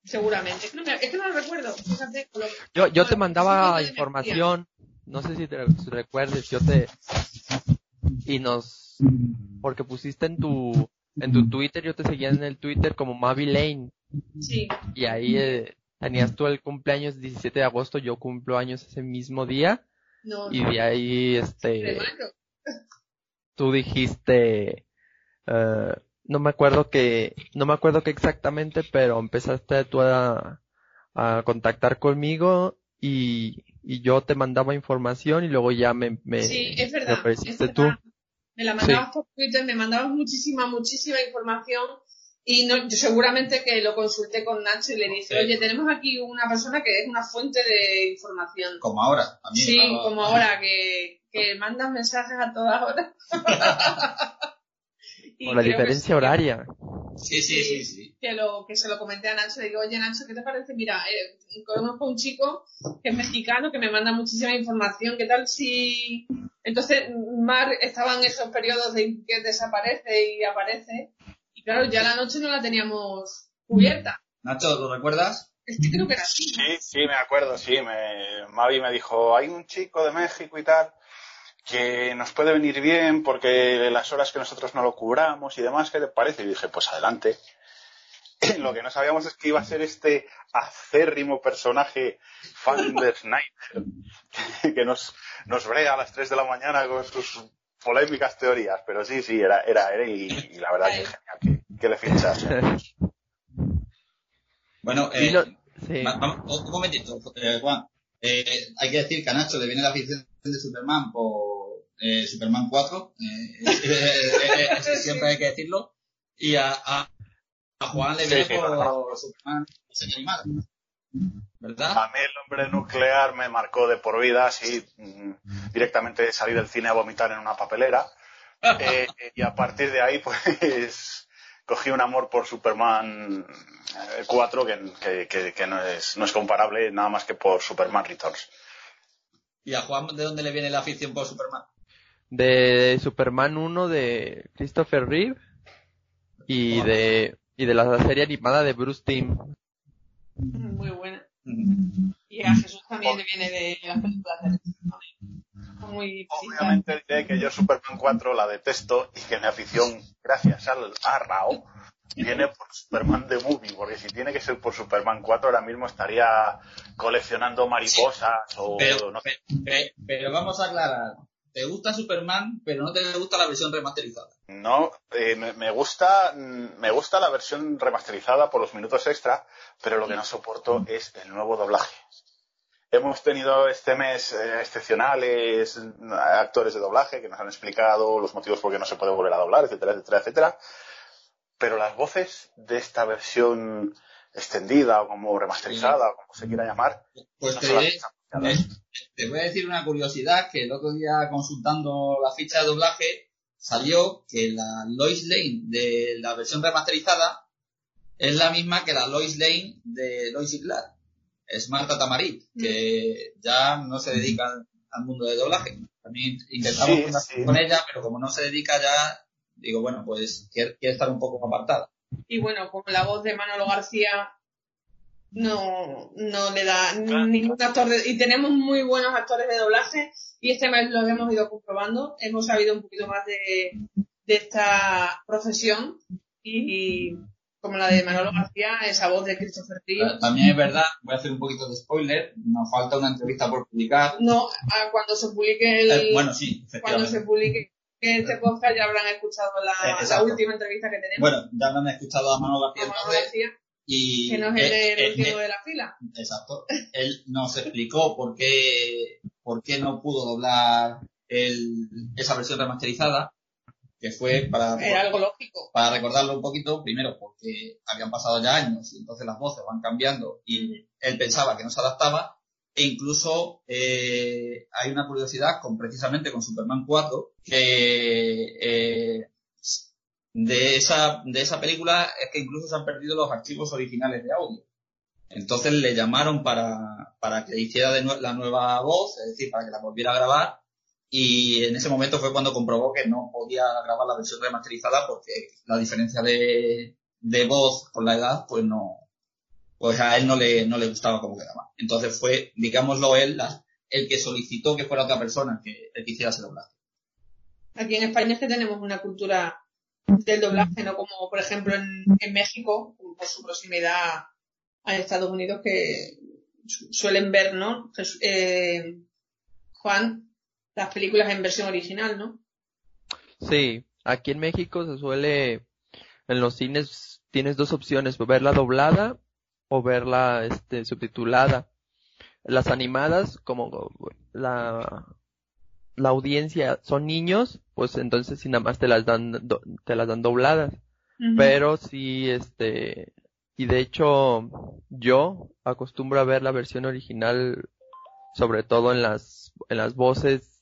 Seguramente. Es que no, me- es que no lo recuerdo. Fíjate, con lo- Yo, yo te mandaba información, no sé si te si recuerdes, yo te, y nos, porque pusiste en tu, en tu Twitter, yo te seguía en el Twitter como Mavi Lane. Sí. Y ahí eh, tenías tú el cumpleaños 17 de agosto, yo cumplo años ese mismo día. No, Y de ahí, este, tú dijiste, eh, no me acuerdo que, no me acuerdo que exactamente, pero empezaste tú a, a contactar conmigo y, y yo te mandaba información y luego ya me, me, Sí, es me verdad. es ofreciste verdad. tú. Me la mandabas por Twitter, me mandabas muchísima, muchísima información y no, yo seguramente que lo consulté con Nacho y le dije, Sí. oye, tenemos aquí una persona que es una fuente de información. Como ahora. también, Sí, ¿no? como ahora, que, que mandas mensajes a todas horas. Por la diferencia sí, horaria. Sí, sí, sí, sí. Que, lo, que se lo comenté a Nacho, le digo, oye Nacho, ¿qué te parece? Mira, eh, conozco a un chico que es mexicano, que me manda muchísima información, ¿qué tal si...? Entonces, Mar estaba en esos periodos de que desaparece y aparece, claro, ya la noche no la teníamos cubierta. Nacho, ¿lo recuerdas? Es que creo que era así. ¿no? Sí, sí, me acuerdo, sí. Me, Mavi me dijo, hay un chico de México y tal que nos puede venir bien porque las horas que nosotros no lo cubramos y demás, ¿qué te parece? Y dije, pues adelante. Lo que no sabíamos es que iba a ser este acérrimo personaje fan de Snyder que nos, nos brega a las 3 de la mañana con sus polémicas teorías. Pero sí, sí, era, era, era y, y la verdad que genial que, que le fichas. Bueno, eh, lo- sí. va- vamos, un momentito, eh, Juan. Eh, hay que decir que a Nacho le viene la afición de Superman por eh, Superman 4. eh, eh, eh, eh, eso siempre hay que decirlo. Y a, a, a Juan le viene sí, por claro. Superman. ¿Verdad? A mí el hombre nuclear me marcó de por vida, así mm, directamente salí del cine a vomitar en una papelera. Eh, y a partir de ahí, pues, cogí un amor por Superman eh, 4 que, que- que- que no, es, no es comparable nada más que por Superman Returns. ¿Y a Juan de dónde le viene la afición por Superman? de Superman 1 de Christopher Reeve y de y de la serie animada de Bruce Timm. Muy buena. Y a Jesús también le viene de las películas de muy Obviamente diré que yo Superman 4 la detesto y que mi afición, gracias al, a Rao, viene por Superman The Movie, porque si tiene que ser por Superman 4 ahora mismo estaría coleccionando mariposas o Pero, no pero vamos a aclarar. Te gusta Superman, pero no te gusta la versión remasterizada. No, eh, me, me gusta, mm, me gusta la versión remasterizada por los minutos extra, pero lo que no soporto es el nuevo doblaje. Hemos tenido este mes eh, excepcionales actores de doblaje que nos han explicado los motivos por qué no se puede volver a doblar, etcétera, etcétera, etcétera. Pero las voces de esta versión extendida o como remasterizada o como se quiera llamar, Pues no te diré, eh, te voy a decir una curiosidad que el otro día consultando la ficha de doblaje salió que la Lois Lane de la versión remasterizada es la misma que la Lois Lane de Lois y Clark. Es Marta Tamarit, que ya no se dedica al, al mundo de doblaje. También intentamos Sí, con ella, pero como no se dedica ya, digo, bueno, pues quiere, quiere estar un poco apartada. Y bueno, como la voz de Manolo García no, no le da ningún actor de, y tenemos muy buenos actores de doblaje y este mes los hemos ido comprobando, hemos sabido un poquito más de, de esta profesión y, como la de Manolo García, esa voz de Christopher Reeve. También es verdad, voy a hacer un poquito de spoiler, nos falta una entrevista por publicar. No, a cuando se publique el, Eh, bueno, sí, cuando se publique este podcast ya habrán escuchado la, Eh, la última entrevista que tenemos Bueno, ya han escuchado a Manolo García con Manolo entonces, García, y que no es el, el último de la fila. exacto. Él nos explicó por qué, por qué no pudo doblar el, esa versión remasterizada, que fue para, Era algo lógico. para recordarlo un poquito, primero porque habían pasado ya años y entonces las voces van cambiando y él pensaba que no se adaptaba e incluso eh, hay una curiosidad con precisamente con Superman 4 que eh, de esa de esa película es que incluso se han perdido los archivos originales de audio entonces le llamaron para, para que hiciera de nue- la nueva voz es decir para que la volviera a grabar y en ese momento fue cuando comprobó que no podía grabar la versión remasterizada porque la diferencia de, de voz con la edad pues no pues a él no le, no le gustaba cómo quedaba. Entonces fue, digámoslo él, el que solicitó que fuera otra persona que, el que hiciera ese doblaje. Aquí en España es que tenemos una cultura del doblaje, no como por ejemplo en, en México, por su proximidad a Estados Unidos, que su- suelen ver, ¿no? Eh, Juan, las películas en versión original, ¿no? Sí, aquí en México se suele, en los cines tienes dos opciones, verla doblada o verla este, subtitulada. Las animadas, como la, la audiencia son niños, pues entonces si nada más te las dan, do- te las dan dobladas. Pero sí, este, y de hecho, yo acostumbro a ver la versión original, sobre todo en las, en las voces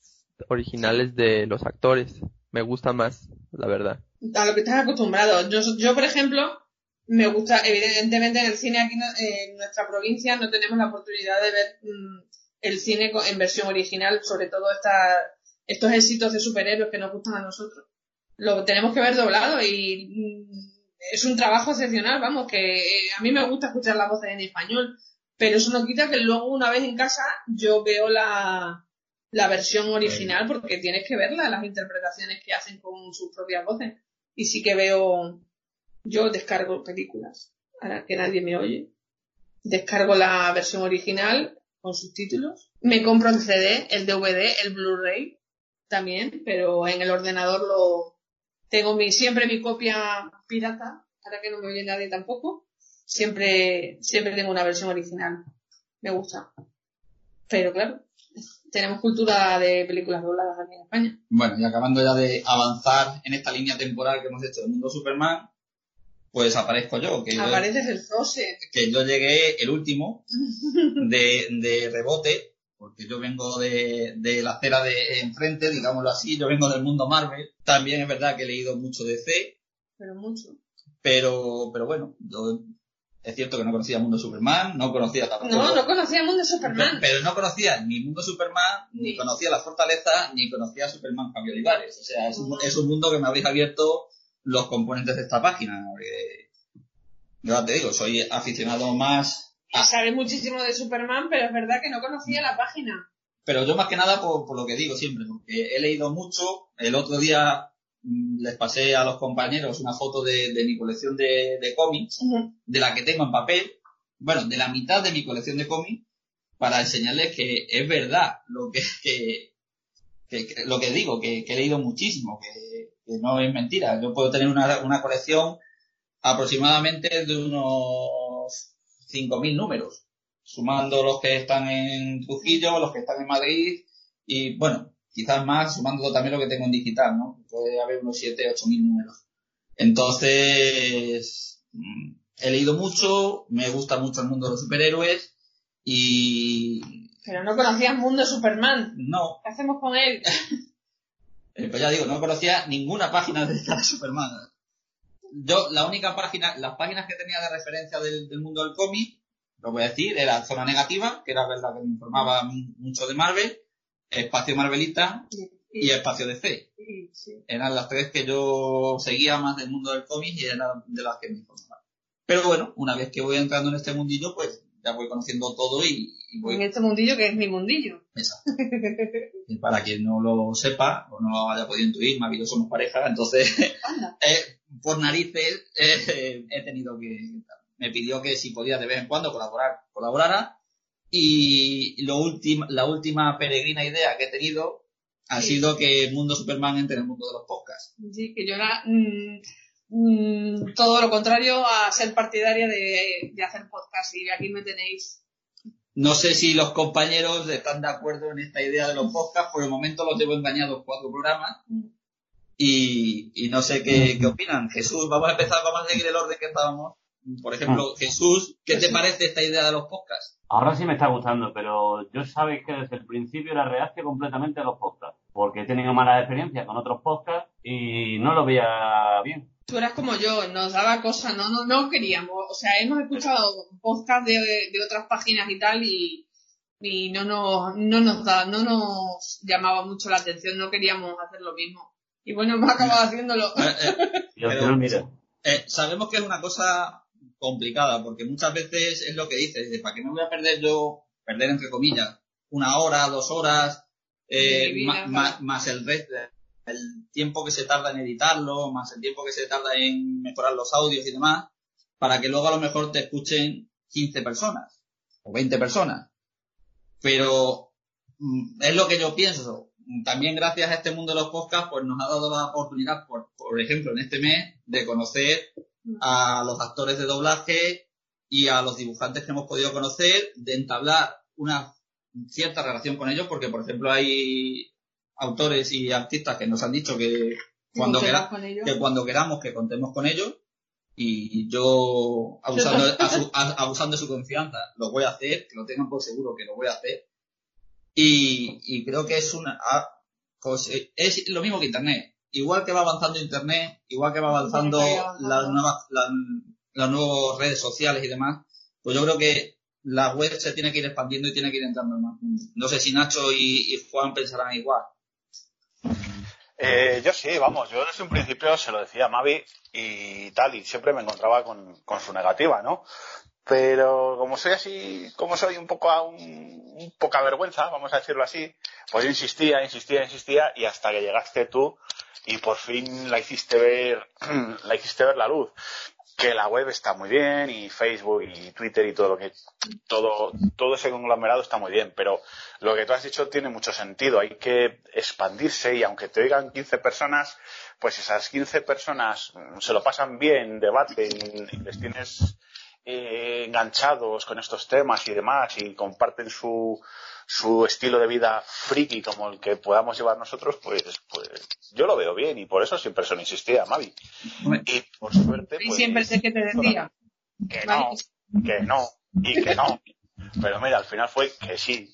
originales de los actores. Me gusta más, la verdad. a lo que estás acostumbrado. Yo, yo, por ejemplo, me gusta, evidentemente en el cine aquí en nuestra provincia no tenemos la oportunidad de ver mm, el cine en versión original, sobre todo estos éxitos de superhéroes que nos gustan a nosotros. Lo tenemos que ver doblado y mm, es un trabajo excepcional, vamos, que eh, a mí me gusta escuchar las voces en español, pero eso no quita que luego una vez en casa yo veo la, la versión original porque tienes que verla, las interpretaciones que hacen con sus propias voces. Y sí que veo, yo descargo películas, ahora que nadie me oye. Descargo la versión original con subtítulos. Me compro el CD, el DVD, el Blu-ray también, pero en el ordenador lo tengo mi, siempre mi copia pirata, para que no me oye nadie tampoco. Siempre, siempre tengo una versión original. Me gusta. Pero claro, tenemos cultura de películas dobladas aquí en España. Bueno, y acabando ya de avanzar en esta línea temporal que hemos hecho del mundo Superman, pues aparezco yo, que, yo, Apareces el Frozen. que yo llegué el último de, de rebote, porque yo vengo de, de la acera de enfrente, digámoslo así, yo vengo del mundo Marvel. También es verdad que he leído mucho de C, Pero mucho. pero, pero bueno, yo, es cierto que no conocía Mundo Superman, no conocía tampoco. No, no conocía el mundo Superman. pero no conocía ni Mundo Superman, ni Ni- conocía la Fortaleza, ni conocía a Superman Javier Olivares. O sea, es un, es un mundo que me habéis abierto los componentes de esta página. porque, yo te digo, soy aficionado más Y sabe muchísimo de Superman, pero es verdad que no conocía la página. Pero yo más que nada por, por lo que digo siempre, porque he leído mucho. El otro día les pasé a los compañeros una foto de, de mi colección de, de cómics, de la que tengo en papel, bueno, de la mitad de mi colección de cómics, para enseñarles que es verdad lo que, que, que- que- lo que digo, que, he leído muchísimo, que, que no es mentira. Yo puedo tener una, una colección aproximadamente de unos 5.000 números, sumando los que están en Trujillo, los que están en Madrid y, bueno, quizás más, sumando también lo que tengo en digital, ¿no? Puede haber unos 7, 8.000 números. Entonces, mm, he leído mucho, me gusta mucho el mundo de los superhéroes y Pero no conocía el mundo de Superman. no, ¿Qué hacemos con él? Eh, pues ya digo, no conocía ninguna página a Superman. Yo, la única página, las páginas que tenía de referencia del, del mundo del cómic, lo voy a decir, era Zona Negativa, que era verdad que me informaba mucho de Marvel, Espacio Marvelita y Espacio DC. sí. Eran las tres que yo seguía más del mundo del cómic y eran de las que me informaban. Pero bueno, una vez que voy entrando en este mundillo, pues ya voy conociendo todo y, y voy En este mundillo que es mi mundillo. Exacto. Y para quien no lo sepa o no lo haya podido intuir, Mavi y yo somos pareja, entonces eh, por narices eh, he tenido que... Me pidió que si podía de vez en cuando colaborar, colaborara. Y lo última, la última peregrina idea que he tenido ha Sí. sido que el mundo Superman entre en el mundo de los podcasts. Sí, que yo era mm, mm, todo lo contrario a ser partidaria de, de hacer podcast y aquí me tenéis. No sé si los compañeros están de acuerdo en esta idea de los podcasts. Por el momento los llevo engañados cuatro programas. Y, y no sé qué, qué opinan. Jesús, vamos a empezar, vamos a seguir el orden que estábamos. Por ejemplo, Jesús, ¿qué te parece esta idea de los podcasts? Ahora sí me está gustando, pero yo sabéis que desde el principio era reacio completamente a los podcasts, porque he tenido malas experiencias con otros podcasts y no lo veía bien. Tú eras como yo, nos daba cosas, no, no, no queríamos. O sea, hemos escuchado podcast de, de otras páginas y tal y, y no, nos, no, nos da, no nos llamaba mucho la atención, no queríamos hacer lo mismo. Y bueno, hemos acabado haciéndolo. Eh, eh, Pero- mira, eh, sabemos que es una cosa complicada, porque muchas veces es lo que dices, de para qué me voy a perder yo, perder entre comillas, una hora, dos horas, eh, vida, ma- más el resto, el tiempo que se tarda en editarlo, más el tiempo que se tarda en mejorar los audios y demás, para que luego a lo mejor te escuchen 15 personas o 20 personas. Pero mm, es lo que yo pienso. También gracias a este mundo de los podcasts, pues nos ha dado la oportunidad, por, por ejemplo, en este mes, de conocer a los actores de doblaje y a los dibujantes que hemos podido conocer, de entablar una cierta relación con ellos, porque por ejemplo hay autores y artistas que nos han dicho que cuando, quera- que cuando queramos que contemos con ellos y yo abusando, abusando de su confianza lo voy a hacer, que lo tengan por seguro que lo voy a hacer. Y, y creo que es una ah, pues, eh, es lo mismo que internet igual que va avanzando internet igual que va avanzando las nuevas las, las nuevas redes sociales y demás pues yo creo que la web se tiene que ir expandiendo y tiene que ir entrando en más mundo. no sé si Nacho y, y Juan pensarán igual Eh, yo sí, vamos, yo desde un principio se lo decía a Mavi y tal, y siempre me encontraba con, con su negativa, ¿no? Pero como soy así, como soy un poco a un, un poca vergüenza, vamos a decirlo así, pues yo insistía, insistía, insistía, y hasta que llegaste tú y por fin la hiciste ver, la hiciste ver la luz. Que la web está muy bien, y Facebook y Twitter y todo lo que, todo, todo ese conglomerado está muy bien, pero lo que tú has dicho tiene mucho sentido. Hay que expandirse y aunque te oigan 15 personas, pues esas 15 personas se lo pasan bien, debaten les tienes eh, enganchados con estos temas y demás y comparten su, su estilo de vida friki como el que podamos llevar nosotros, pues, pues yo lo veo bien y por eso siempre se lo insistía, Mavi. Y por suerte, Y pues, siempre sé que te decía. que no, que no y que no. Pero mira, al final fue que sí.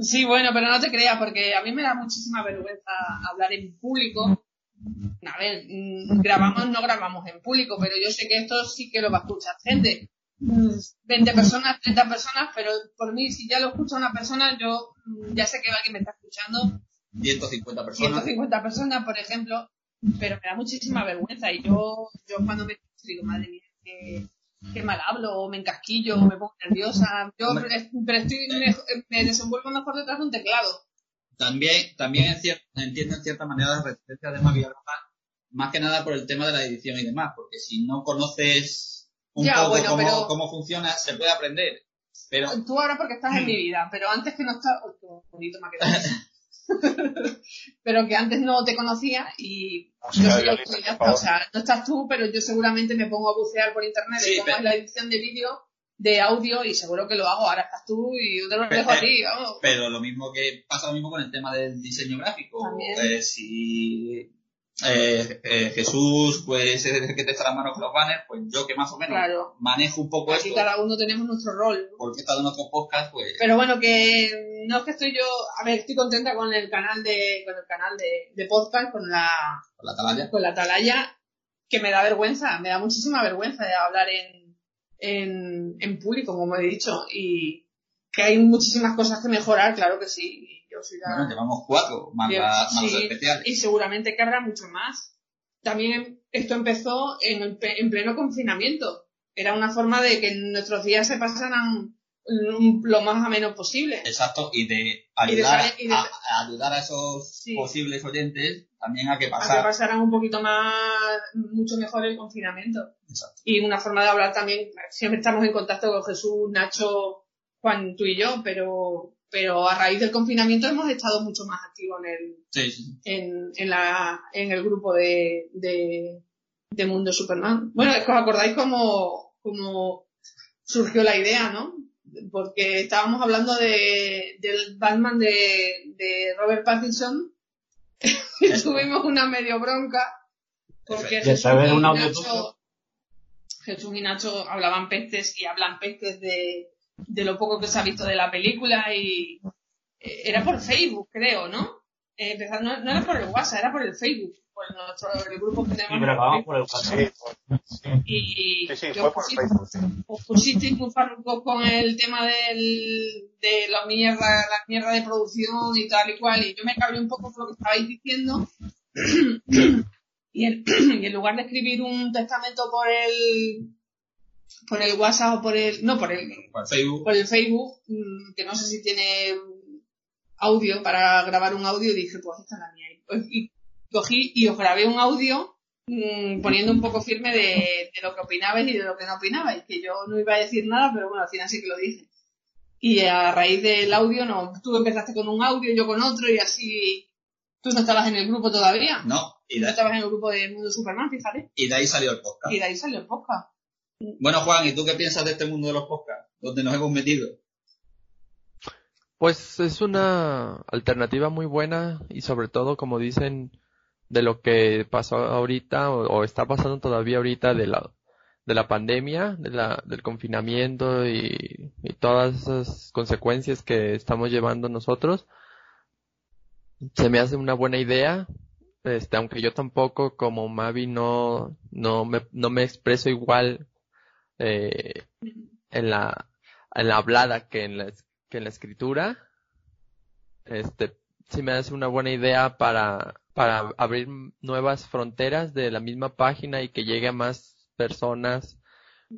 Sí, bueno, pero no te creas, porque a mí me da muchísima vergüenza hablar en público. A ver, mm, grabamos, no grabamos en público, pero yo sé que esto sí que lo va a escuchar gente. Mm, 20 personas, 30 personas, pero por mí, si ya lo escucha una persona, yo mm, ya sé que alguien me está escuchando, 150 personas 150 personas, por ejemplo, pero me da muchísima vergüenza. Y yo, yo cuando me digo, madre mía, que, que mal hablo, o me encasquillo, o me pongo nerviosa. Yo, pero estoy, me, me desenvuelvo mejor detrás de un teclado. También, también en cier- entiendo en cierta manera la resistencia de Mavi Arroja, más que nada por el tema de la edición y demás, porque si no conoces un Ya, poco bueno, cómo, pero- cómo funciona, se puede aprender. Pero Tú ahora porque estás en mi vida, pero antes que no estás... Qué bonito me ha quedado. pero que antes no te conocía y Música yo de soy por autodidacta, o sea, no estás tú, pero yo seguramente me pongo a bucear por internet de cómo pero- es la edición de vídeo, de audio, y seguro que lo hago. Ahora estás tú y yo te lo dejo a ti, vamos. pero lo mismo que pasa lo mismo con el tema del diseño gráfico. También. Eh, si eh, eh, Jesús pues es el que te echa las manos con los banners, pues yo que más o menos Claro. manejo un poco Aquí esto, cada uno tenemos nuestro rol. ¿no? porque he estado en otros podcasts, pues Pero bueno, que no es que estoy yo, a ver, estoy contenta con el canal de, con el canal de, de podcast, con la, por la atalaya. con la atalaya, que me da vergüenza, me da muchísima vergüenza de hablar en, en, en público, como he dicho, y que hay muchísimas cosas que mejorar, claro que sí, y yo soy la, Bueno, llevamos cuatro, más, Bien, la- más los sí, especiales. y seguramente que habrá mucho más. También esto empezó en, el en pleno confinamiento. Era una forma de que nuestros días se pasaran lo más ameno posible. Exacto, y de Y de ayudar, saber- y de- a, a ayudar a esos Sí. posibles oyentes también a que a que pasar. pasaran un poquito más, mucho mejor el confinamiento. Exacto. Y una forma de hablar también, siempre estamos en contacto con Jesús, Nacho, Juan, tú y yo, pero, pero a raíz del confinamiento hemos estado mucho más activos en el, Sí, sí. en, en, la, en el grupo de, de, de Mundo Superman. Bueno, es que os acordáis cómo, cómo surgió la idea, ¿no? Porque estábamos hablando de, del Batman de, de Robert Pattinson y tuvimos una medio bronca porque Jesús y, Nacho. Jesús y Nacho hablaban pestes y hablan pestes de, de lo poco que se ha visto de la película y eh, era por Facebook, creo, ¿no? Eh, no, no era por el WhatsApp, era por el Facebook, por nuestro, el grupo que tenemos. acabamos Facebook. por el WhatsApp. Sí, pues, Y sí, sí, yo fue por pusiste- Facebook. sí. os pusisteis muy farrucos con el tema del, de la mierda, la mierda de producción y tal y cual, y yo me cabré un poco por lo que estabais diciendo. y, en, y en lugar de escribir un testamento por el por el WhatsApp o por el no por el Por Facebook. por el Facebook mm, que no sé si tiene audio para grabar un audio y dije pues esta es la mía y, pues, y cogí y os grabé un audio mm, poniendo un poco firme de, de lo que opinabais y de lo que no opinabais, que yo no iba a decir nada, pero bueno, al final sí que lo dije. Y a raíz del audio, no, tú empezaste con un audio, yo con otro, y así tú no estabas en el grupo todavía. No, y no estabas en el grupo de Mundo Superman, fíjate. y de ahí salió el podcast. Y de ahí salió el podcast. Bueno, Juan, ¿y tú qué piensas de este mundo de los podcasts? Donde nos hemos metido. Pues es una alternativa muy buena y sobre todo, como dicen, de lo que pasó ahorita o, está pasando todavía ahorita de la, de la pandemia, de la, del confinamiento y, todas esas consecuencias que estamos llevando nosotros. Se me hace una buena idea, este, aunque yo tampoco como Mavi no, no me, no me expreso igual, eh, en la, en la hablada que en la, que en la escritura. Este, sí me hace una buena idea para, para abrir nuevas fronteras de la misma página y que llegue a más personas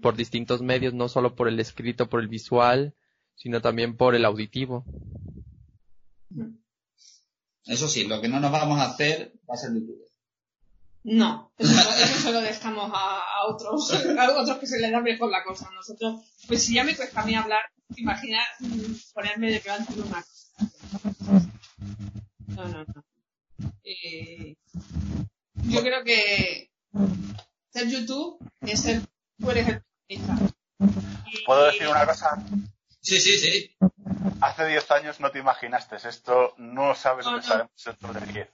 por distintos medios, no solo por el escrito, por el visual, sino también por el auditivo. Eso sí, lo que no nos vamos a hacer va a ser YouTube. No, eso, eso se lo dejamos a, a otros, a otros que se les da mejor la cosa. Nosotros, pues si ya me cuesta a mí hablar, imagina mm, ponerme de delante de una cosa. No, no, no. Eh, yo creo que ser YouTube es ser, tú eres el ¿Puedo decir una cosa? Sí, sí, sí. Hace 10 años no te imaginaste esto, no sabes lo No, que no. sabemos dentro de 10.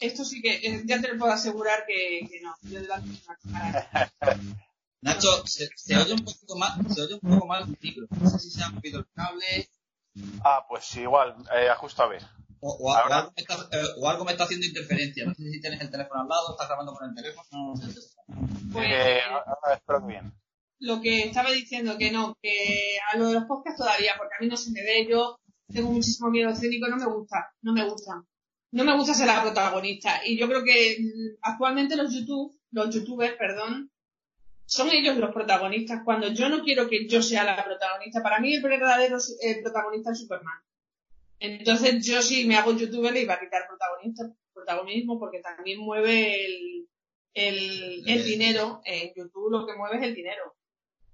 Esto sí que, eh, ya te lo puedo asegurar que, que no. Yo. Nacho, se, se oye un poquito más, se oye un poco mal el micro. No sé si se ha movido el cable Ah, pues igual, eh, ajusto a ver. O, o- o Ahora. algo me está, eh, o algo me está haciendo interferencia. No sé si tienes el teléfono al lado, estás grabando con el teléfono. No sé. Pues, Eh, ahora espero que bien. lo que estaba diciendo, que no, que a lo de los podcasts todavía, porque a mí no se me ve, yo tengo muchísimo miedo escénico, no me gusta, no me gusta. No me gusta ser la protagonista. Y yo creo que mm, actualmente los YouTube, los youtubers, perdón, son ellos los protagonistas. Cuando yo no quiero que yo sea la protagonista, para mí el verdadero eh, protagonista es Superman. Entonces yo si me hago youtuber le iba a quitar protagonista, protagonismo porque también mueve el, el, el dinero. En YouTube lo que mueve es el dinero.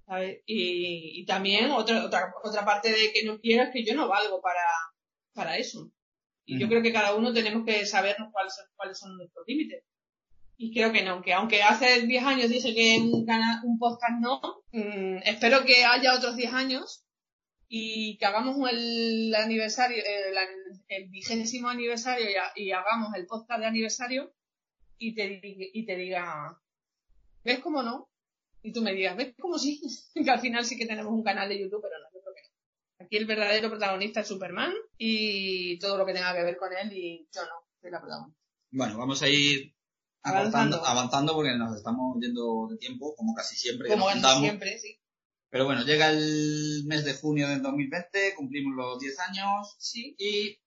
¿sabes? Y, y también otra, otra, otra parte de que no quiero es que yo no valgo para, para eso. Y yo creo que cada uno tenemos que sabernos cuáles son, cuáles son nuestros límites. Y creo que no, que aunque hace 10 años dije que un, un podcast no, mm, espero que haya otros 10 años y que hagamos el aniversario, el, el vigésimo aniversario y, ha- y hagamos el podcast de aniversario y te, y te diga, ¿ves cómo no? Y tú me digas, ¿ves cómo sí? que al final sí que tenemos un canal de YouTube, pero no, yo creo que no. Aquí el verdadero protagonista es Superman y todo lo que tenga que ver con él y yo no, soy la protagonista. Bueno, vamos a ir Avanzando. avanzando, porque nos estamos yendo de tiempo, como casi siempre que Como nos en juntamos. siempre, sí. Pero bueno, llega el mes de junio del 2020, cumplimos los 10 años Sí. y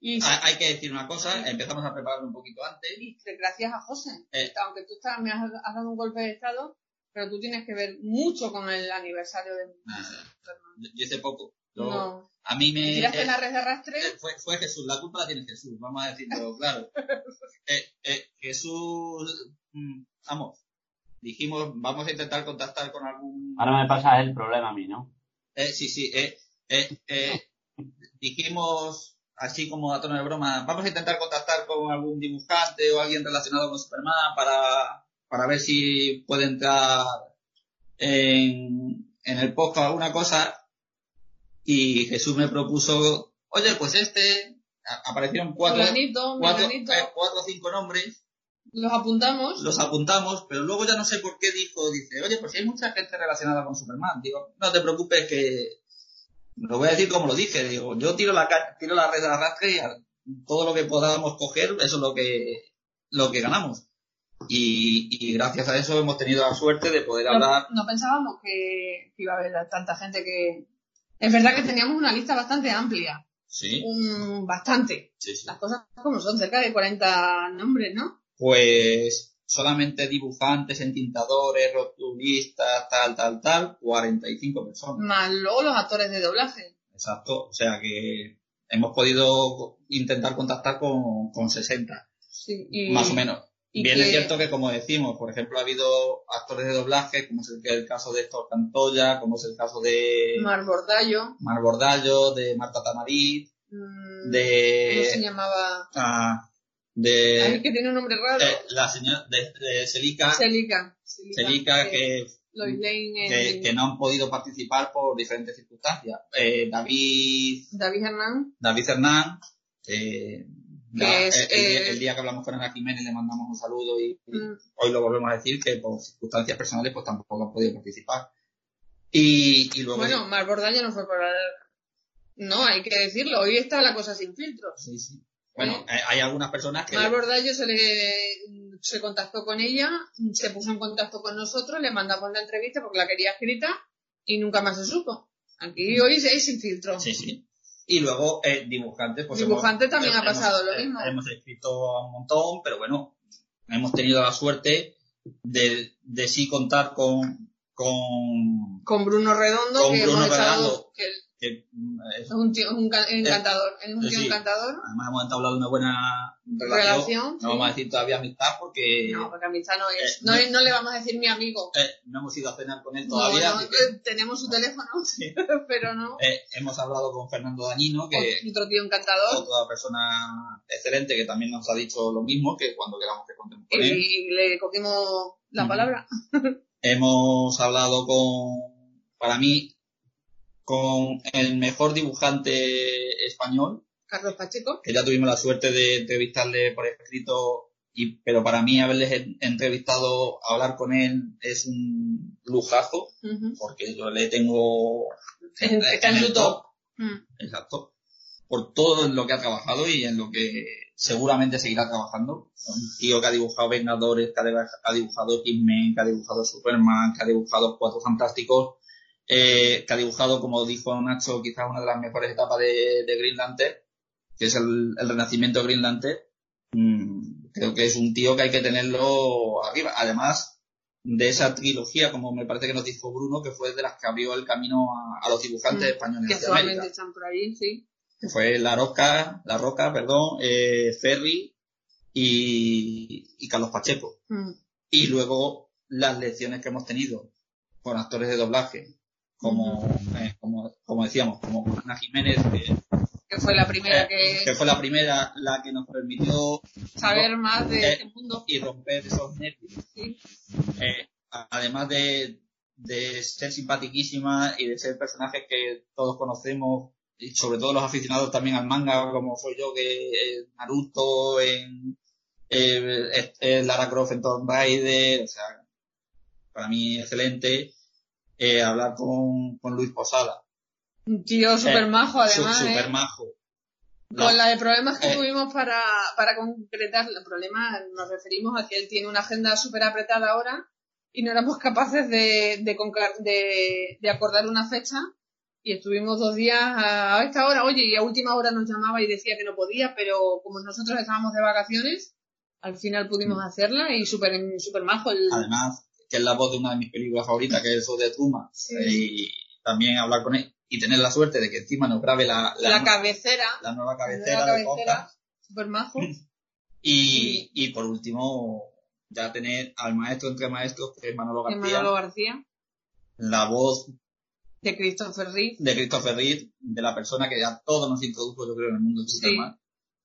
Y, hay, hay que decir una cosa, empezamos a prepararlo un poquito antes. y gracias a José, Eh. aunque tú estás, me has, has dado un golpe de estado, pero tú tienes que ver mucho con el aniversario de Nada, yo, hice poco. Yo- No. A mí me... ¿Tiraste eh, la red de arrastre? eh, fue, fue Jesús, la culpa la tiene Jesús, vamos a decirlo claro. Eh, Jesús, mm, vamos, dijimos, vamos a intentar contactar con algún... Ahora me pasa el problema a mí, ¿no? Eh, sí, sí, eh, eh, eh, dijimos, así como a tono de broma, vamos a intentar contactar con algún dibujante o alguien relacionado con Superman para, para ver si puede entrar en, en el podcast alguna cosa. Y Jesús me propuso, oye, pues este, aparecieron cuatro, cuatro, eh, cuatro o cinco nombres, los apuntamos. los apuntamos, pero luego ya no sé por qué dijo, dice, oye, pues si hay mucha gente relacionada con Superman, digo, no te preocupes que lo voy a decir como lo dije, digo, yo tiro la tiro la red de arrastre y a- todo lo que podamos coger, eso es lo que lo que ganamos. Y, y gracias a eso hemos tenido la suerte de poder No, hablar. no pensábamos que, que iba a haber tanta gente que... Es verdad que teníamos una lista bastante amplia. Sí, Un, bastante. sí, sí. Las cosas como son, cerca de 40 nombres, ¿no? Pues solamente dibujantes, entintadores, rotulistas, tal, tal, tal, 45 personas. Más luego los actores de doblaje. Exacto, o sea que hemos podido intentar contactar con, con 60. Sí, y- más o menos. y Bien que- es cierto que, como decimos, por ejemplo, ha habido actores de doblaje, como es el, el caso de Héctor Cantoya, como es el caso de Mar Bordallo. Mar Bordallo, de Marta Tamarit, mm, ¿Cómo se de... llamaba? ah, Ay, de que tiene un nombre raro. eh, la señora de, de Celica, Celica. Celica, que que, que no han podido participar por diferentes circunstancias. Eh, David, David Hernán. David Hernán, eh, Que la- es, el, el día- eh, el día que hablamos con Ana Jiménez le mandamos un saludo y, y Mm. hoy lo volvemos a decir que por circunstancias personales pues tampoco han podido participar. Y, y luego... Bueno, Mar Bordallo no fue por... No, hay que decirlo. Hoy está la cosa sin filtros. Sí, sí. Bueno, eh, hay algunas personas que... Mar Bordallo se le se contactó con ella, se puso en contacto con nosotros, le mandamos la entrevista porque la quería escrita y nunca más se supo. Aquí hoy hay sin filtro. Sí, sí. Y luego eh, dibujantes, pues hemos- también ha hemos- pasado lo eh, mismo. Hemos escrito un montón, pero bueno, hemos tenido la suerte de, de sí contar con, con Con Bruno Redondo, Con que Bruno hemos echado, Redondo. que que mm, es- un tío un encantador, es un tío sí. encantador. además hemos entablado una buena relación. Relación, no sí. vamos a decir todavía amistad porque No, porque amistad no es. Eh, no, no. es- no le vamos a decir mi amigo. eh, no hemos ido a cenar con él todavía. no, así que, eh, tenemos su teléfono, Sí. pero no. eh, hemos hablado con Fernando Dañino, que Otro tío encantador. otra persona excelente que también nos ha dicho lo mismo, que cuando queramos que contemos con él. Y le cogimos la palabra. Hemos hablado con, para mí, con el mejor dibujante español, Carlos Pacheco. que ya tuvimos la suerte de entrevistarle por escrito, y, pero para mí haberles en- entrevistado, hablar con él es un lujazo, porque yo le tengo en, Está en en el top. Mm. exacto, por todo en lo que ha trabajado y en lo que seguramente seguirá trabajando. Un tío que ha dibujado Vengadores, que ha dib- ha dibujado Hitman, que ha dibujado Superman, que ha dibujado Cuatro Fantásticos, eh, que ha dibujado, como dijo Nacho, quizás una de las mejores etapas de, de Green Lantern, que es el, el renacimiento de Green Lantern. Mm, creo que es un tío que hay que tenerlo arriba. Además de esa trilogía, como me parece que nos dijo Bruno, que fue de las que abrió el camino a, a los dibujantes Mm, españoles Que actualmente América. están por ahí, sí. Que fue La Roca, La Roca, perdón, eh, Ferry y, y Carlos Pacheco. Mm. Y luego las lecciones que hemos tenido con actores de doblaje, como, eh, como, como decíamos, como Ana Jiménez, que, Que fue la primera eh, que que fue la primera la que nos permitió saber más de eh, este mundo. y romper esos nervios. Sí. Eh, además de, de ser simpaticísima y de ser personajes que todos conocemos, y sobre todo los aficionados también al manga, como soy yo, que eh, Naruto, en eh, eh, eh, Lara Croft en Tomb Raider, o sea, para mí excelente eh, hablar con, con Luis Posada. Un tío súper majo, Su- además. Súper ¿eh? majo. Con la de problemas que Eh. tuvimos para, para concretar el problema, nos referimos a que él tiene una agenda súper apretada ahora y no éramos capaces de, de, de, de acordar una fecha y estuvimos dos días a, a esta hora, oye, y a última hora nos llamaba y decía que no podía, pero como nosotros estábamos de vacaciones, al final pudimos hacerla y súper súper majo. El, Además, que es la voz de una de mis películas favoritas, que es el show de Truman. Sí. Y también hablar con él y tener la suerte de que encima nos grabe la, la, la cabecera, la nueva la cabecera nueva de cabecera, súper majo. Y, y por último, ya tener al maestro entre maestros, que es Manolo García, Manolo García, la voz de Christopher Reeve. de Christopher Reeve, de la persona que a todos nos introdujo, yo creo, en el mundo de Sí. Superman.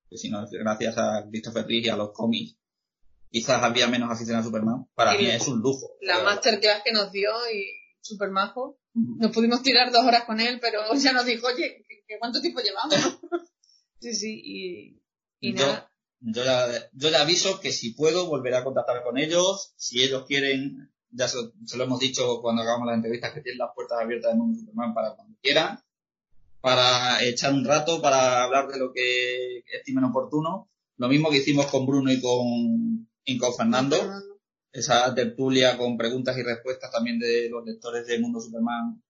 Que si no, es gracias a Christopher Reeve y a los cómics, quizás había menos afición a Superman. Para Y mí es un lujo. la Pero- masterclass que nos dio y súper majo. Nos pudimos tirar dos horas con él, pero ya nos dijo, oye, ¿qué, qué- cuánto tiempo llevamos? sí, sí, y, y Yo- nada. Yo ya aviso que si puedo volveré a contactar con ellos. Si ellos quieren, ya se, se lo hemos dicho cuando hagamos las entrevistas, que tienen las puertas abiertas de Mundo Superman para cuando quieran. Para echar un rato, para hablar de lo que estimen oportuno. Lo mismo que hicimos con Bruno y con, y con Fernando. Esa tertulia con preguntas y respuestas también de los lectores de Mundo Superman.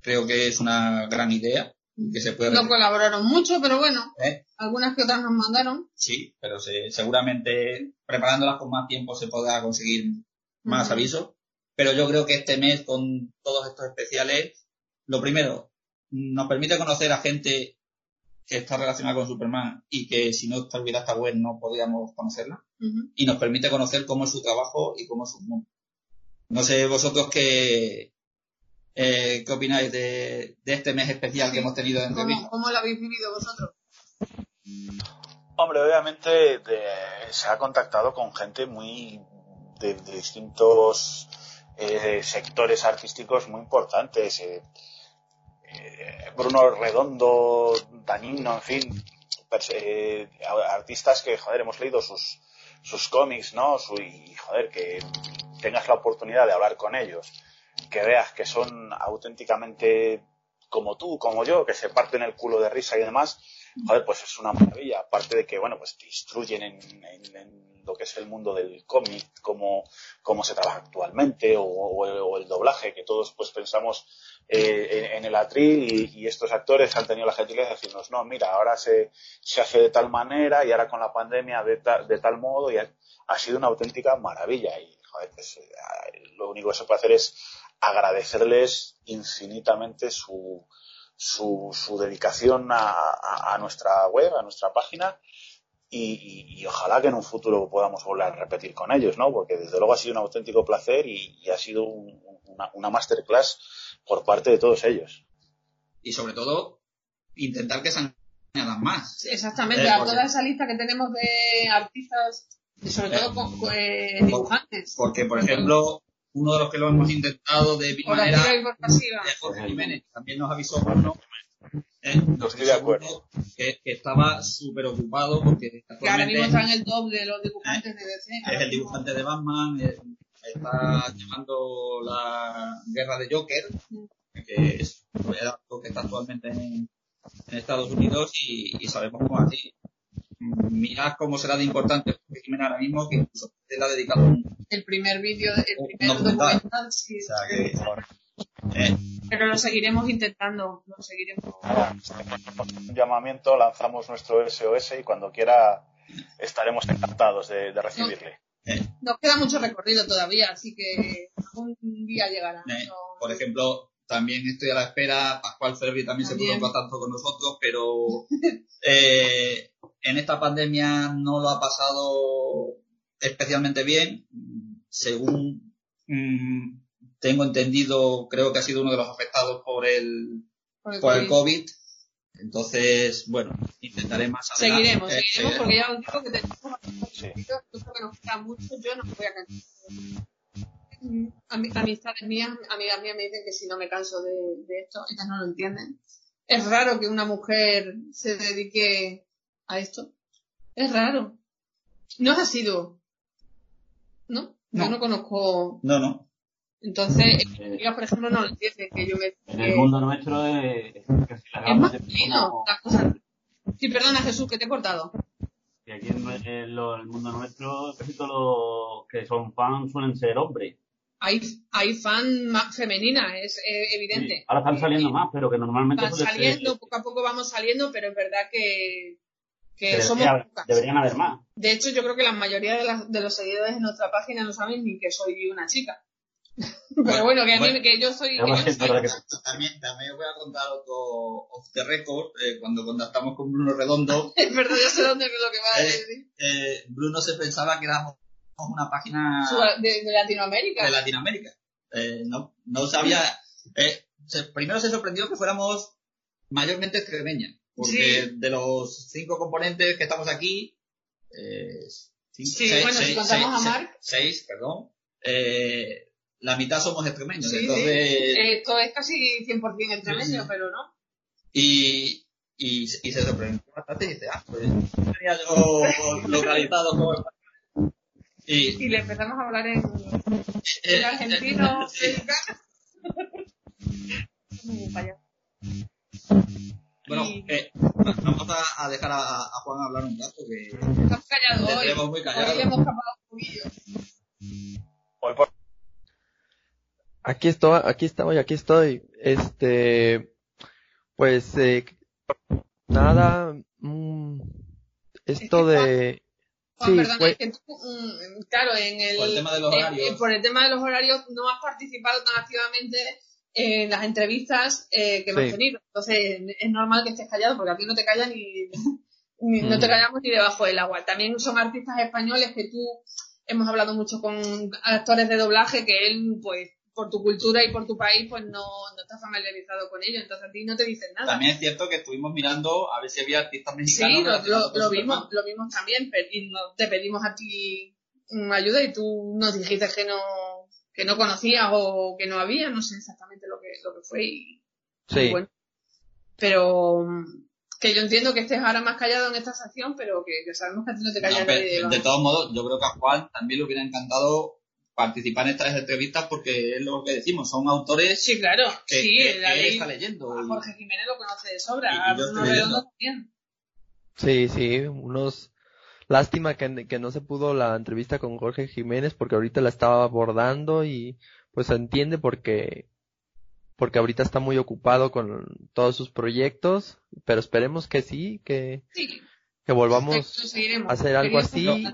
Creo que es una gran idea. Que se puede No colaboraron mucho, pero bueno, ¿eh? algunas que otras nos mandaron. Sí, pero se- seguramente preparándolas con más tiempo se podrá conseguir más avisos. Pero yo creo que este mes, con todos estos especiales, lo primero, nos permite conocer a gente que está relacionada con Superman y que si no estuviera esta web no podíamos conocerla. Y nos permite conocer cómo es su trabajo y cómo es su mundo. No sé vosotros qué, eh, qué opináis de, de este mes especial que hemos tenido de ¿Cómo. ¿Cómo lo habéis vivido vosotros? Hombre, obviamente de- se ha contactado con gente muy de, de distintos eh, sectores artísticos muy importantes. eh, eh, Bruno Redondo, Danino, en fin, eh, artistas que, joder, hemos leído sus, sus cómics, ¿no? Su- y, joder, que tengas la oportunidad de hablar con ellos, que veas que son auténticamente como tú, como yo, que se parten el culo de risa y demás, joder, pues es una maravilla. Aparte de que, bueno, pues te instruyen en, en- en lo que es el mundo del cómic, cómo, cómo se trabaja actualmente, o, el, doblaje, que todos pues pensamos eh, en, el atril y, estos actores han tenido la gentileza de decirnos, no, mira, ahora se, se hace de tal manera y ahora con la pandemia de, ta- de tal modo y ha, sido una auténtica maravilla. Y, joder, pues, eh, lo único que se puede hacer es agradecerles infinitamente su, su, su dedicación a nuestra web, a nuestra página, y, y- y ojalá que en un futuro podamos volver a repetir con ellos, ¿no? Porque desde luego ha sido un auténtico placer y, y ha sido un- una, una masterclass por parte de todos ellos. Y sobre todo, intentar que se añadan más. Sí, Exactamente, Eh, a porque- toda esa lista que tenemos de artistas, y sobre todo con, con, eh, dibujantes. Porque, por ejemplo, uno de los que lo hemos intentado de mi Por manera activa y por pasiva. es Jorge Jiménez. También nos avisó Bruno. Eh, Estoy de acuerdo. Que, que estaba súper ocupado porque Que ahora mismo actualmente está en el top de los dibujantes de DC. es el dibujante de Batman, eh, está llevando la guerra de Joker, que es algo que está actualmente en, en Estados Unidos y, y sabemos cómo así. Mirad cómo será de importante Jorge Jiménez ahora mismo, que incluso él ha dedicado un, El primer vídeo, el primer documental. documental, sí. o sea, que, eh, Pero lo seguiremos intentando, lo seguiremos. Un llamamiento, lanzamos nuestro SOS y cuando quiera estaremos encantados de, de recibirle. Nos queda mucho recorrido todavía, así que algún día llegará. Eh, No- por ejemplo, también estoy a la espera, Pascual Ferri también, se puso en contacto con nosotros, pero eh, en esta pandemia no lo ha pasado especialmente bien. Según mm, tengo entendido, creo que ha sido uno de los afectados por el, por el por el COVID. Entonces, bueno, intentaré más adelante. Seguiremos, Eh, seguiremos, porque ya os digo que tenemos Sí. yo creo que nos queda mucho, yo no me voy a cansar. Ami- Amistades mías, amigas mías me dicen que si no me canso de, de esto, ellas no lo entienden. Es raro que una mujer se dedique a esto. Es raro. No es sido. ¿No? Yo no conozco. No, no. Entonces, Eh, amigas, por ejemplo, no lo entienden. Que yo me. en el mundo nuestro es casi la es como- las cosas. Sí, perdona Jesús, que te he cortado. que aquí en, el mundo nuestro casi todos los que son fans suelen ser hombres. Hay, hay fan más femenina, es eh, evidente. Sí. Ahora están saliendo más, pero que normalmente saliendo, ser, poco a poco vamos saliendo, pero es verdad que, que somos pocas. deberían haber más. De hecho, yo creo que la mayoría de, las- de los seguidores de nuestra página no saben ni que soy una chica. Pero bueno, que a mí, que yo soy... Que yo soy- También, también os voy a contar otro off the record. eh, cuando contactamos con Bruno Redondo, Es verdad, yo sé dónde es lo que va a Eh, decir. eh, Bruno se pensaba que éramos una página De, de Latinoamérica. de Latinoamérica. Eh, no, no sabía. se- primero se sorprendió que fuéramos mayormente extremeñas. Porque Sí. de los cinco componentes que estamos aquí, eh, cinco- Sí, bueno, si contamos a seis- Marc. seis, perdón, eh, la mitad somos extremeños. Sí, sí. entonces, Esto es casi 100% extremeño, Sí, sí. pero no. y, y, y se sorprendió bastante y dice, ah, pues tenía yo localizado como español. Y, Y le empezamos a hablar en, eh, en argentino, eh, mexicano. Bueno, eh, vamos a, a dejar a, a Juan hablar un rato, que Estamos callados hoy. muy Hoy callados. le hemos escapado un poquillo. Hoy por Aquí estoy, aquí estoy, aquí estoy. Este, pues, eh, nada, mm, esto de, Juan, Sí, perdona, fue- es que tú, mm, claro, en el, Por el tema de los en- horarios. en- por el tema de los horarios no has participado tan activamente en las entrevistas eh, que hemos Sí. tenido. Entonces es normal que estés callado porque aquí no te callan ni, ni- no te Mm. callamos ni debajo del agua. También son artistas españoles que tú hemos hablado mucho con actores de doblaje que él pues por tu cultura y por tu país pues no, no está familiarizado con ello. Entonces a ti no te dicen nada. También es cierto que estuvimos mirando a ver si había artistas mexicanos. Sí, lo, Superman. vimos, lo vimos también, y no- te pedimos a ti ayuda y tú nos dijiste que no que no conocías o que no había, no sé exactamente lo que lo que fue y, Sí. y bueno. Pero mm, que yo entiendo que estés ahora más callado en esta sección, pero que, que sabemos que a ti no te No, callas debajo. de todos modos, yo creo que a Juan también le hubiera encantado participar en estas entrevistas porque es lo que decimos, son autores Sí, claro, que, sí, que- la que él ley- está leyendo. a y- Jorge Jiménez lo conoce de sobra, Y- y a Bruno Redondo también. Sí, sí, unos... Lástima que, que no se pudo la entrevista con Jorge Jiménez porque ahorita la estaba abordando y pues se entiende porque porque ahorita está muy ocupado con todos sus proyectos, pero esperemos que sí, que, Sí, que volvamos a hacer algo así.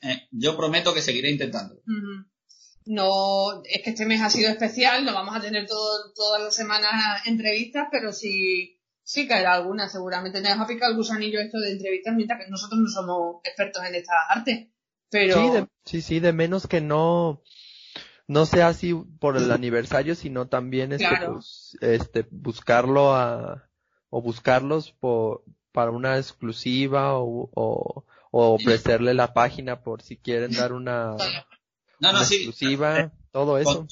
Eh, yo prometo que seguiré intentando. No, es que este mes ha sido especial, no vamos a tener todo, todas las semanas entrevistas, pero sí, sí caerá alguna, seguramente. Nos ha picado el gusanillo esto de entrevistas, mientras que nosotros no somos expertos en esta arte. Pero, Sí, de, sí, sí, de menos que no, no sea así por el aniversario, sino también este, Claro. pues, este, buscarlo a, o buscarlos por, para una exclusiva o, o, o ofrecerle la página por si quieren dar una, No, no, una sí. exclusiva, todo eso. Con,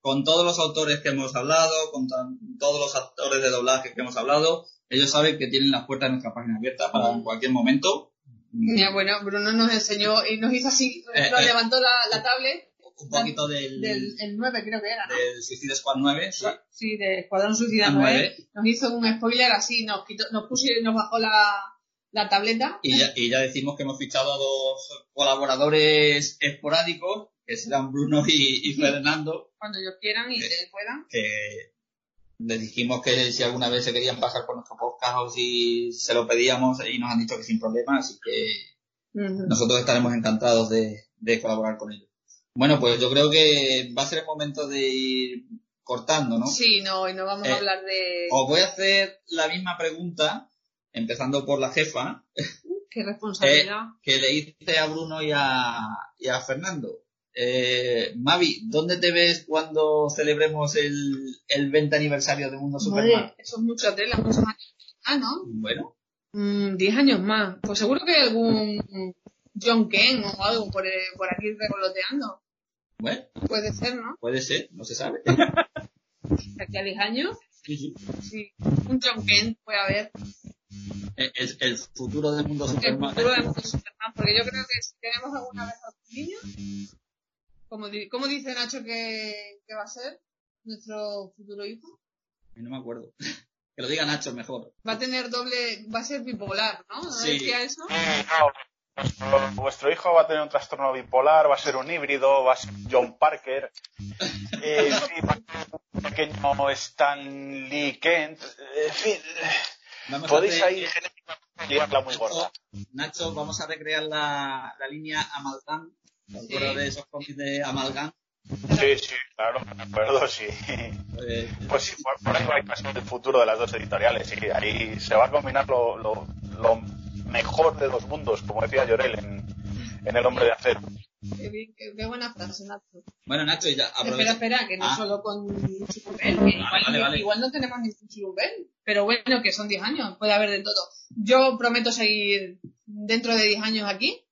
con todos los autores que hemos hablado, con tan- todos los actores de doblaje que hemos hablado, ellos saben que tienen las puertas de nuestra página abierta para en cualquier momento. mira, bueno, Bruno nos enseñó y nos hizo así, Eh, nos eh. levantó la, la tablet Un poquito del, del el 9 creo que era, ¿no? del Suicide Squad 9, sí. Sí, de Escuadrón Suicida El 9. 9. Nos hizo un spoiler así, nos quitó, nos puso y nos bajó la, la tableta. Y ya, y ya decimos que hemos fichado a dos colaboradores esporádicos, que serán Bruno y, y Fernando, cuando ellos quieran y se puedan. que les dijimos que si alguna vez se querían pasar por nuestro podcast o si se lo pedíamos y nos han dicho que sin problema, así que nosotros estaremos encantados de, de colaborar con ellos. Bueno, pues yo creo que va a ser el momento de ir cortando, ¿no? Sí, no, y no vamos Eh, a hablar de... Os voy a hacer la misma pregunta, empezando por la jefa, Qué responsabilidad. que le hice a Bruno y a, y a Fernando. Eh, Mavi, ¿dónde te ves cuando celebremos el, el 20 aniversario de Mundo Superman? Eso es mucha tela, muchos años. Ah, ¿no? Bueno, Mm, Diez años más. Pues seguro que hay algún John Ken o algo por, eh, por aquí revoloteando. bueno, Puede ser, ¿no? puede ser, no se sabe. De aquí a diez años. Sí, sí. Sí. Un John Ken puede haber. El, el- el futuro del Mundo El Superman. futuro de mundo Superman. Porque yo creo que si tenemos alguna vez a un niño, como, ¿cómo dice Nacho que, que va a ser nuestro futuro hijo? No me acuerdo. Que lo diga Nacho mejor. Va a tener doble, va a ser bipolar, ¿no? ¿No Sí. decía eso? No, vuestro, vuestro hijo va a tener un trastorno bipolar, va a ser un híbrido, va a ser John Parker. Eh, sí, va a ser un pequeño Stan Lee Kent. Eh, En fin, Vamos a podéis hacer- ahí genéticamente muy gorda. Nacho, vamos a recrear la, la línea Amalgam. ¿Te acuerdas Sí. de esos cómics de Amalgam? Sí, sí, claro, me acuerdo, sí. Eh, Pues sí, por, por ahí va a el futuro de las dos editoriales. Sí, ahí se va a combinar lo, lo, lo mejor de dos mundos, como decía Llorel en, en El Hombre de Acero. Qué, bien, qué- buena frase, Nacho. bueno, Nacho, ya Espera, aprovecha. espera, que no Ah. solo con Chulumbel, que igual, vale, vale. igual no tenemos ningún Chulumbel, pero bueno, que son 10 años, puede haber de todo. Yo prometo seguir dentro de 10 años aquí.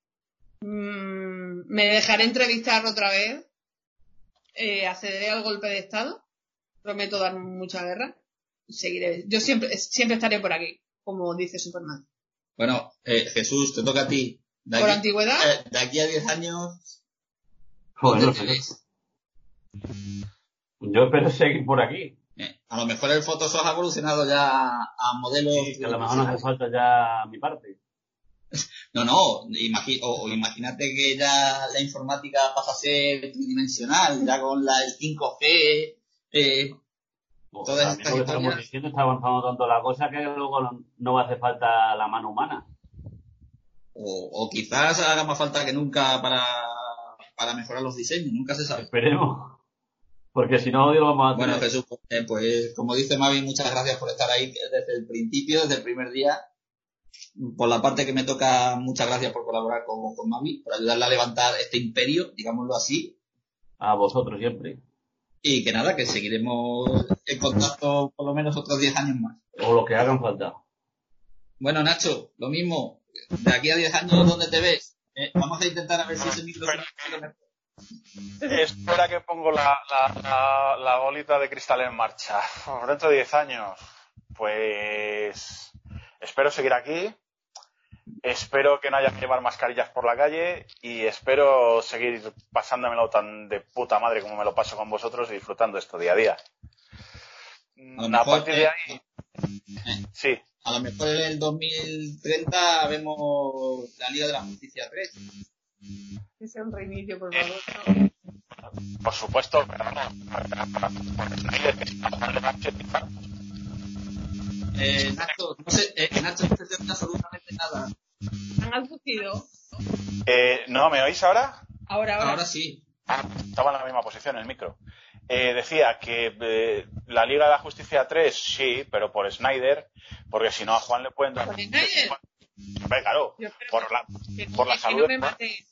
Mm, me dejaré entrevistar otra vez. Eh, accederé al golpe de Estado. Prometo dar mucha guerra. Seguiré. Yo siempre, siempre estaré por aquí, como dice Superman. Bueno, eh, Jesús, te toca a ti. De Por aquí, antigüedad, eh, de aquí a 10 años, Joder. Yo espero seguir por aquí. Eh, a lo mejor el Photoshop ha evolucionado ya a modelos. Que a lo mejor no hace falta ya mi parte. No, no, imagi- o, o imagínate que ya la informática pasa a ser tridimensional, ya con la, el 5G. Eh, O Todas sea, estas lo que estamos historias. diciendo está avanzando tanto la cosa que luego no, no va a hacer falta la mano humana. O, o quizás haga más falta que nunca para, para mejorar los diseños, nunca se sabe. Esperemos. Porque si no, lo vamos a Bueno, tener. Jesús, eh, pues como dice Mavi, muchas gracias por estar ahí desde el principio, desde el primer día. Por la parte que me toca, muchas gracias por colaborar con, con Mavi, por ayudarle a levantar este imperio, digámoslo así. A vosotros siempre. Y que nada, que seguiremos en contacto por lo menos otros 10 años más. O lo que hagan falta. Bueno, Nacho, lo mismo. De aquí a 10 años, ¿dónde te ves? Eh, vamos a intentar a ver si ese micro mejor. Espera que pongo la, la, la, la bolita de cristal en marcha. Dentro de 10 años, pues espero seguir aquí. Espero que no haya que llevar mascarillas por la calle y espero seguir pasándomelo tan de puta madre como me lo paso con vosotros y disfrutando esto día a día. A lo A mejor, partir de eh, ahí, sí, A lo mejor en el 2030 vemos la Liga de la Justicia 3. Que sea un reinicio, por favor. por supuesto, pero no. Eh, Nacho, no sé, eh, Nacho, no se te oye absolutamente nada. ¿Han aducido? Eh, ¿No me oís ahora? Ahora, ahora. Ahora sí. Estaba en la misma posición el micro. Eh, decía que eh, la Liga de la Justicia 3 sí, pero por Snyder, porque si no a Juan le pueden dar. ¿Por Snyder? Hombre, claro, por la, que, por la que salud no de me Juan. mate.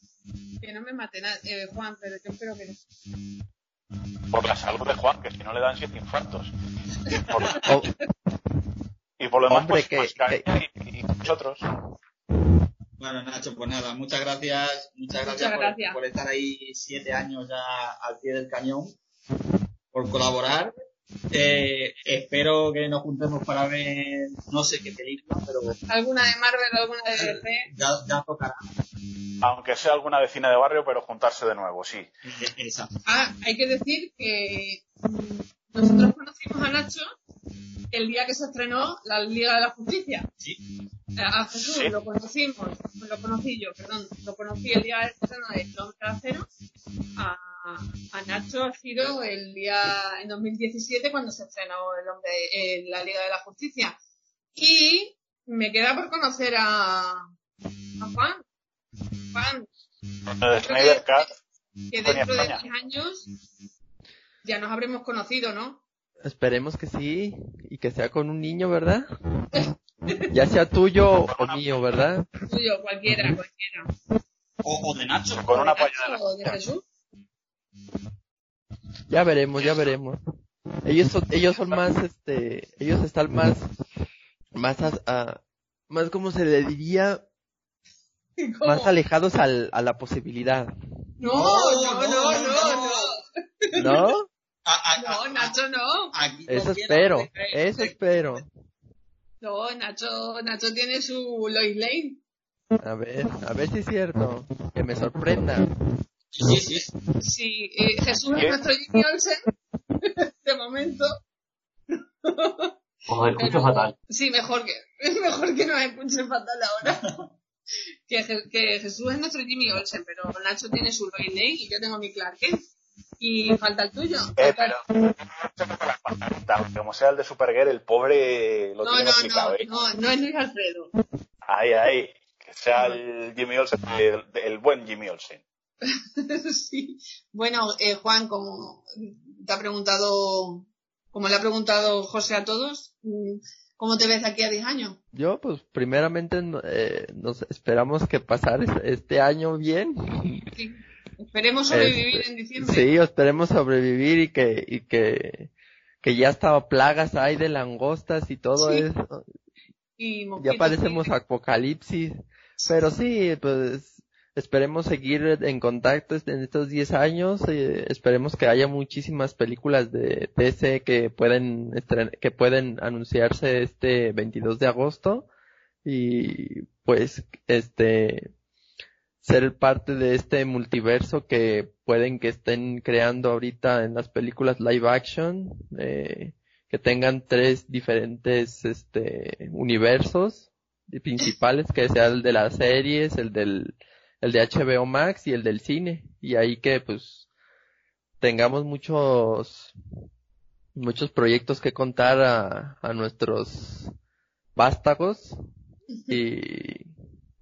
Que no me mate nada, eh, Juan, pero yo espero que no. por la salud de Juan, que si no le dan siete infartos. Y por, Oh, y por lo demás, Hombre, pues, que- mascarilla y, y nosotros. Bueno, Nacho, pues nada, muchas gracias, muchas gracias, Muchas por, gracias. por estar ahí siete años ya al pie del cañón, por colaborar. Eh, espero que nos juntemos para ver no sé qué película, pero ¿Alguna de Marvel, alguna de DC? ya, ya tocará. Aunque sea alguna vecina de barrio, pero juntarse de nuevo, sí. Eh, Esa. Ah, hay que decir que mm, nosotros conocimos a Nacho el día que se estrenó la Liga de la Justicia. Sí. A Jesús Sí. lo conocimos, lo conocí yo, perdón, lo conocí el día del estreno de Kilómetro Acero. A, a Nacho ha sido el día en 2017 cuando se estrenó el hombre, eh, la Liga de la Justicia. Y me queda por conocer a, a Juan. Juan, De Snyder que Venía dentro de España. 10 años ya nos habremos conocido, ¿no? esperemos que sí y que sea con un niño, ¿verdad? Ya sea tuyo o mío, ¿verdad? Tuyo, cualquiera, cualquiera. O, o de Nacho. con una ¿De polla Nacho o de Jesús? Ya veremos, ya veremos. Ellos son, ellos son más, este, ellos están más, más, a, a- más como se le diría, ¿Cómo? más alejados al, a la posibilidad, No, no, no, no, no. ¿no? A- a- No, a- Nacho no. aquí Eso espero, eso espero. No, Nacho, Nacho tiene su Lois Lane. A ver, a ver si es cierto, que me sorprenda. Sí, sí, sí. Sí, eh, Jesús es nuestro Jimmy Olsen. De momento. Os escucho Pero- fatal. Sí, mejor que, es mejor que nos escuchen fatal ahora. Que, Je- que Jesús es nuestro Jimmy Olsen, pero Nacho tiene su Lane y yo tengo mi Clark Kent. Y falta el tuyo. Eh, pero como sea el de Supergirl, el pobre lo No, tiene no, complicado, no, ¿eh? no, no es Luis Alfredo. Ahí, ahí. Que sea el Jimmy Olsen, el, el buen Jimmy Olsen. sí. Bueno, eh, Juan, como te ha preguntado, como le ha preguntado José a todos, mm, ¿cómo te ves aquí a 10 años? Yo, pues, primeramente, eh, nos esperamos que pasar es- este año bien. Sí. Esperemos sobrevivir Este, en diciembre. Sí, esperemos sobrevivir y que, y que, que ya hasta plagas hay de langostas y todo Sí. eso. Y Ya parecemos apocalipsis. Pero sí, pues, esperemos seguir en contacto en estos 10 años. eh, esperemos que haya muchísimas películas de DC que pueden, que pueden anunciarse este 22 de agosto. Y, pues, este, ser parte de este multiverso que pueden que estén creando ahorita en las películas live action, eh, que tengan tres diferentes este universos principales, que sea el de las series, el del el de HBO Max y el del cine, y ahí que pues tengamos muchos muchos proyectos que contar a, a nuestros vástagos y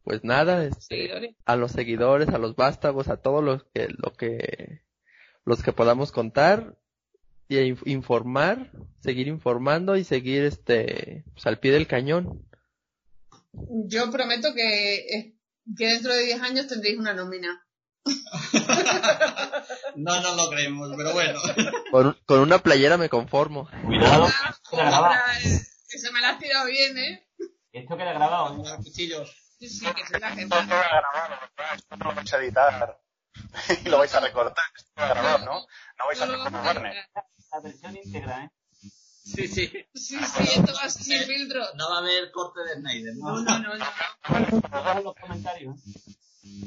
pues nada, este, a los seguidores, a los vástagos, a todos los que, lo que, los que podamos contar. y informar, seguir informando y seguir este pues, al pie del cañón. Yo prometo que, que dentro de 10 años tendréis una nómina. No nos lo creemos, pero bueno. Con, con una playera me conformo. Cuidado, esto que se me la has tirado bien, ¿eh? Esto queda grabado. A cuchillos. Sí, sí, que soy la Esto jefa. queda grabado. Esto no lo vais a editar. y lo vais a recortar. Esto queda grabado, ¿no? No vais a editar. La versión íntegra, ¿eh? Sí, sí. Sí, sí, esto va sin filtro. No va a haber corte de Snyder, No, ¿no? no, no, los comentarios.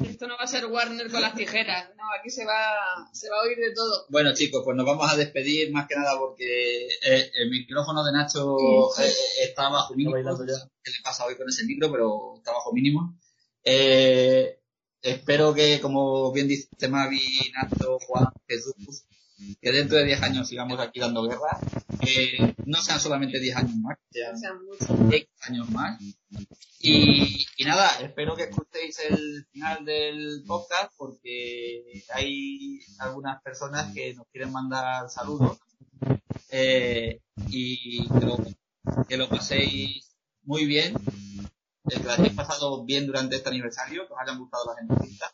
Esto no va a ser Warner con las tijeras. No, aquí se va, se va a oír de todo. Bueno, chicos, pues nos vamos a despedir más que nada porque eh, el micrófono de Nacho eh, está bajo mínimo. ¿Qué le pasa hoy con ese micro? Pero está bajo mínimo. Eh, espero que, como bien dice Mavi, Nacho, Juan, Jesús, que dentro de 10 años sigamos aquí dando guerra. Que no sean solamente 10 años más, que sean O sea, mucho. 10 años más. Y, y nada, espero que escuchéis el final del podcast porque hay algunas personas que nos quieren mandar saludos eh, y que lo, que lo paséis muy bien, eh, que lo hayáis pasado bien durante este aniversario, que os hayan gustado las entrevistas.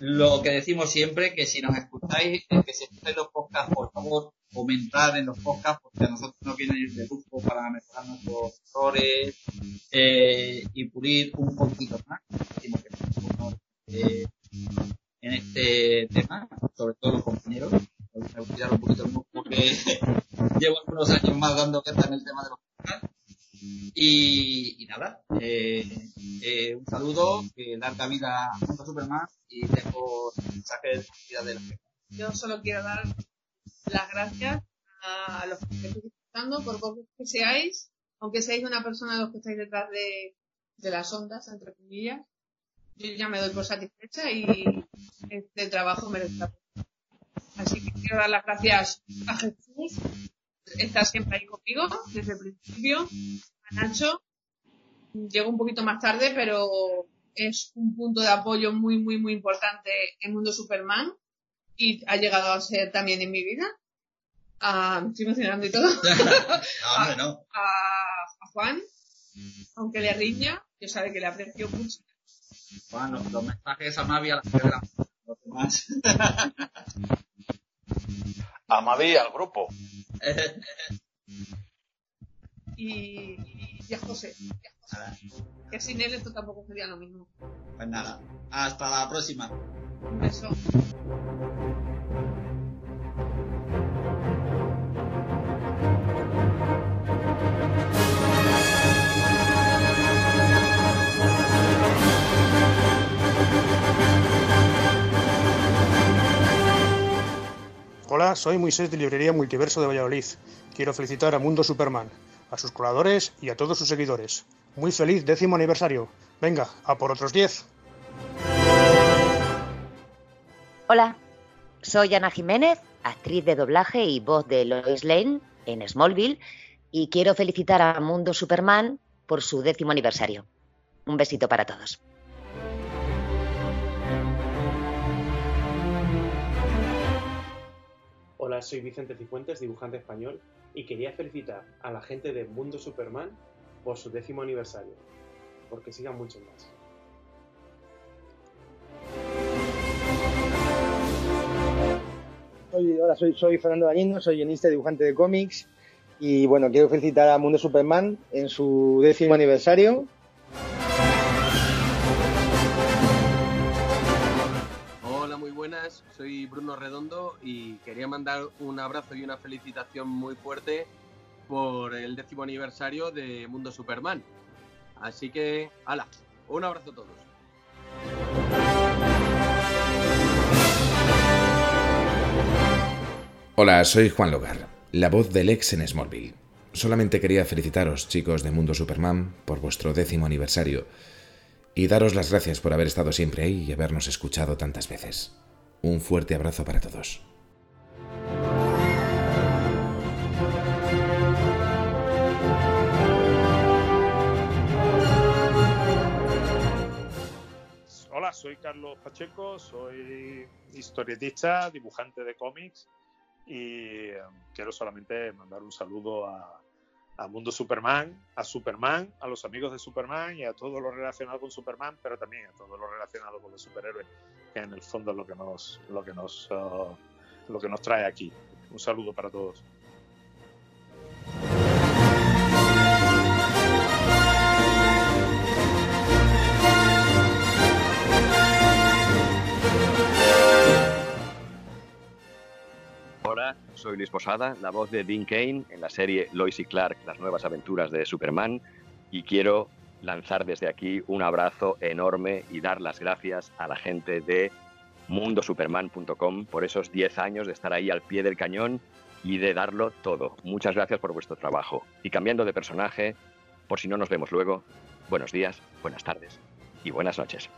Lo que decimos siempre, que si nos escucháis, eh, que si escucháis los podcasts, por favor, comentar en los podcasts, porque a nosotros nos viene de gusto para mejorar nuestros errores eh, y pulir un poquito más. Eh, en este tema, sobre todo los compañeros. Me voy a tirar un poquito el porque llevo algunos años más dando guerra en el tema de los podcasts. Y, nada, eh, eh, un saludo, que larga vida a Superman y dejo el mensaje de la gente. Yo solo quiero dar las gracias a los que estáis escuchando, por poco que seáis, aunque seáis una persona de los que estáis detrás de, las ondas, entre comillas. Yo ya me doy por satisfecha y este trabajo merece la pena. Así que quiero dar las gracias a Jesús, está siempre ahí conmigo desde el principio, Nacho, llegó un poquito más tarde, pero es un punto de apoyo muy, muy, muy importante en Mundo Superman y ha llegado a ser también en mi vida. Ah, estoy emocionando y todo. No, hombre, no. A, a Juan, aunque le riña, yo sabe que le aprecio mucho. Juan, los, los mensajes a Mavi a las 3 de la mañana. Los demás. A Mavi, al grupo. Y, y a José. y a José. Nada, Que sin él esto tampoco sería lo mismo. pues nada. Hasta la próxima. Un beso. Hola, soy Moisés de Librería Multiverso de Valladolid. Quiero felicitar a Mundo Superman, a sus colaboradores y a todos sus seguidores. Muy feliz décimo aniversario. Venga, a por otros 10. Hola, soy Ana Jiménez, actriz de doblaje y voz de Lois Lane en Smallville, y quiero felicitar a Mundo Superman por su décimo aniversario. Un besito para todos. Hola, soy Vicente Cifuentes, dibujante español, y quería felicitar a la gente de Mundo Superman por su décimo aniversario. Porque sigan muchos más. Soy, hola, soy, Fernando Dañino, soy guionista y dibujante de cómics. Y bueno, quiero felicitar a Mundo Superman en su décimo aniversario. Soy Bruno Redondo y quería mandar un abrazo y una felicitación muy fuerte por el décimo aniversario de Mundo Superman. Así que, hala, un abrazo a todos. Hola, soy Juan Logar, la voz del ex en Smallville. Solamente quería felicitaros, chicos de Mundo Superman, por vuestro décimo aniversario y daros las gracias por haber estado siempre ahí y habernos escuchado tantas veces. Un fuerte abrazo para todos. Hola, soy Carlos Pacheco, soy historietista, dibujante de cómics y eh, quiero solamente mandar un saludo a, a Mundo Superman, a Superman, a los amigos de Superman y a todo lo relacionado con Superman, pero también a todo lo relacionado con los superhéroes, que en el fondo es lo que nos, lo que nos, uh, lo que nos trae aquí. Un saludo para todos. Hola, soy Luis Posada, la voz de Dean Kane en la serie Lois y Clark, las nuevas aventuras de Superman, y quiero lanzar desde aquí un abrazo enorme y dar las gracias a la gente de mundosuperman.com por esos 10 años de estar ahí al pie del cañón y de darlo todo. Muchas gracias por vuestro trabajo. Y cambiando de personaje, por si no nos vemos luego, buenos días, buenas tardes y buenas noches.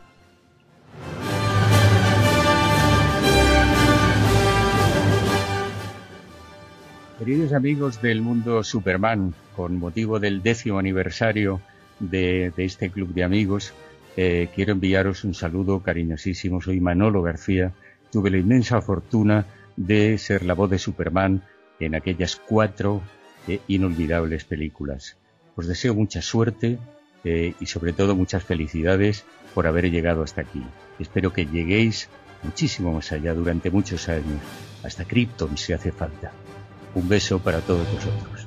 Queridos amigos del mundo Superman, con motivo del décimo aniversario de, este club de amigos, eh, quiero enviaros un saludo cariñosísimo. Soy Manolo García. Tuve la inmensa fortuna de ser la voz de Superman en aquellas cuatro eh, inolvidables películas. Os deseo mucha suerte eh, y sobre todo muchas felicidades por haber llegado hasta aquí. Espero que lleguéis muchísimo más allá durante muchos años, hasta Krypton si hace falta. Un beso para todos vosotros.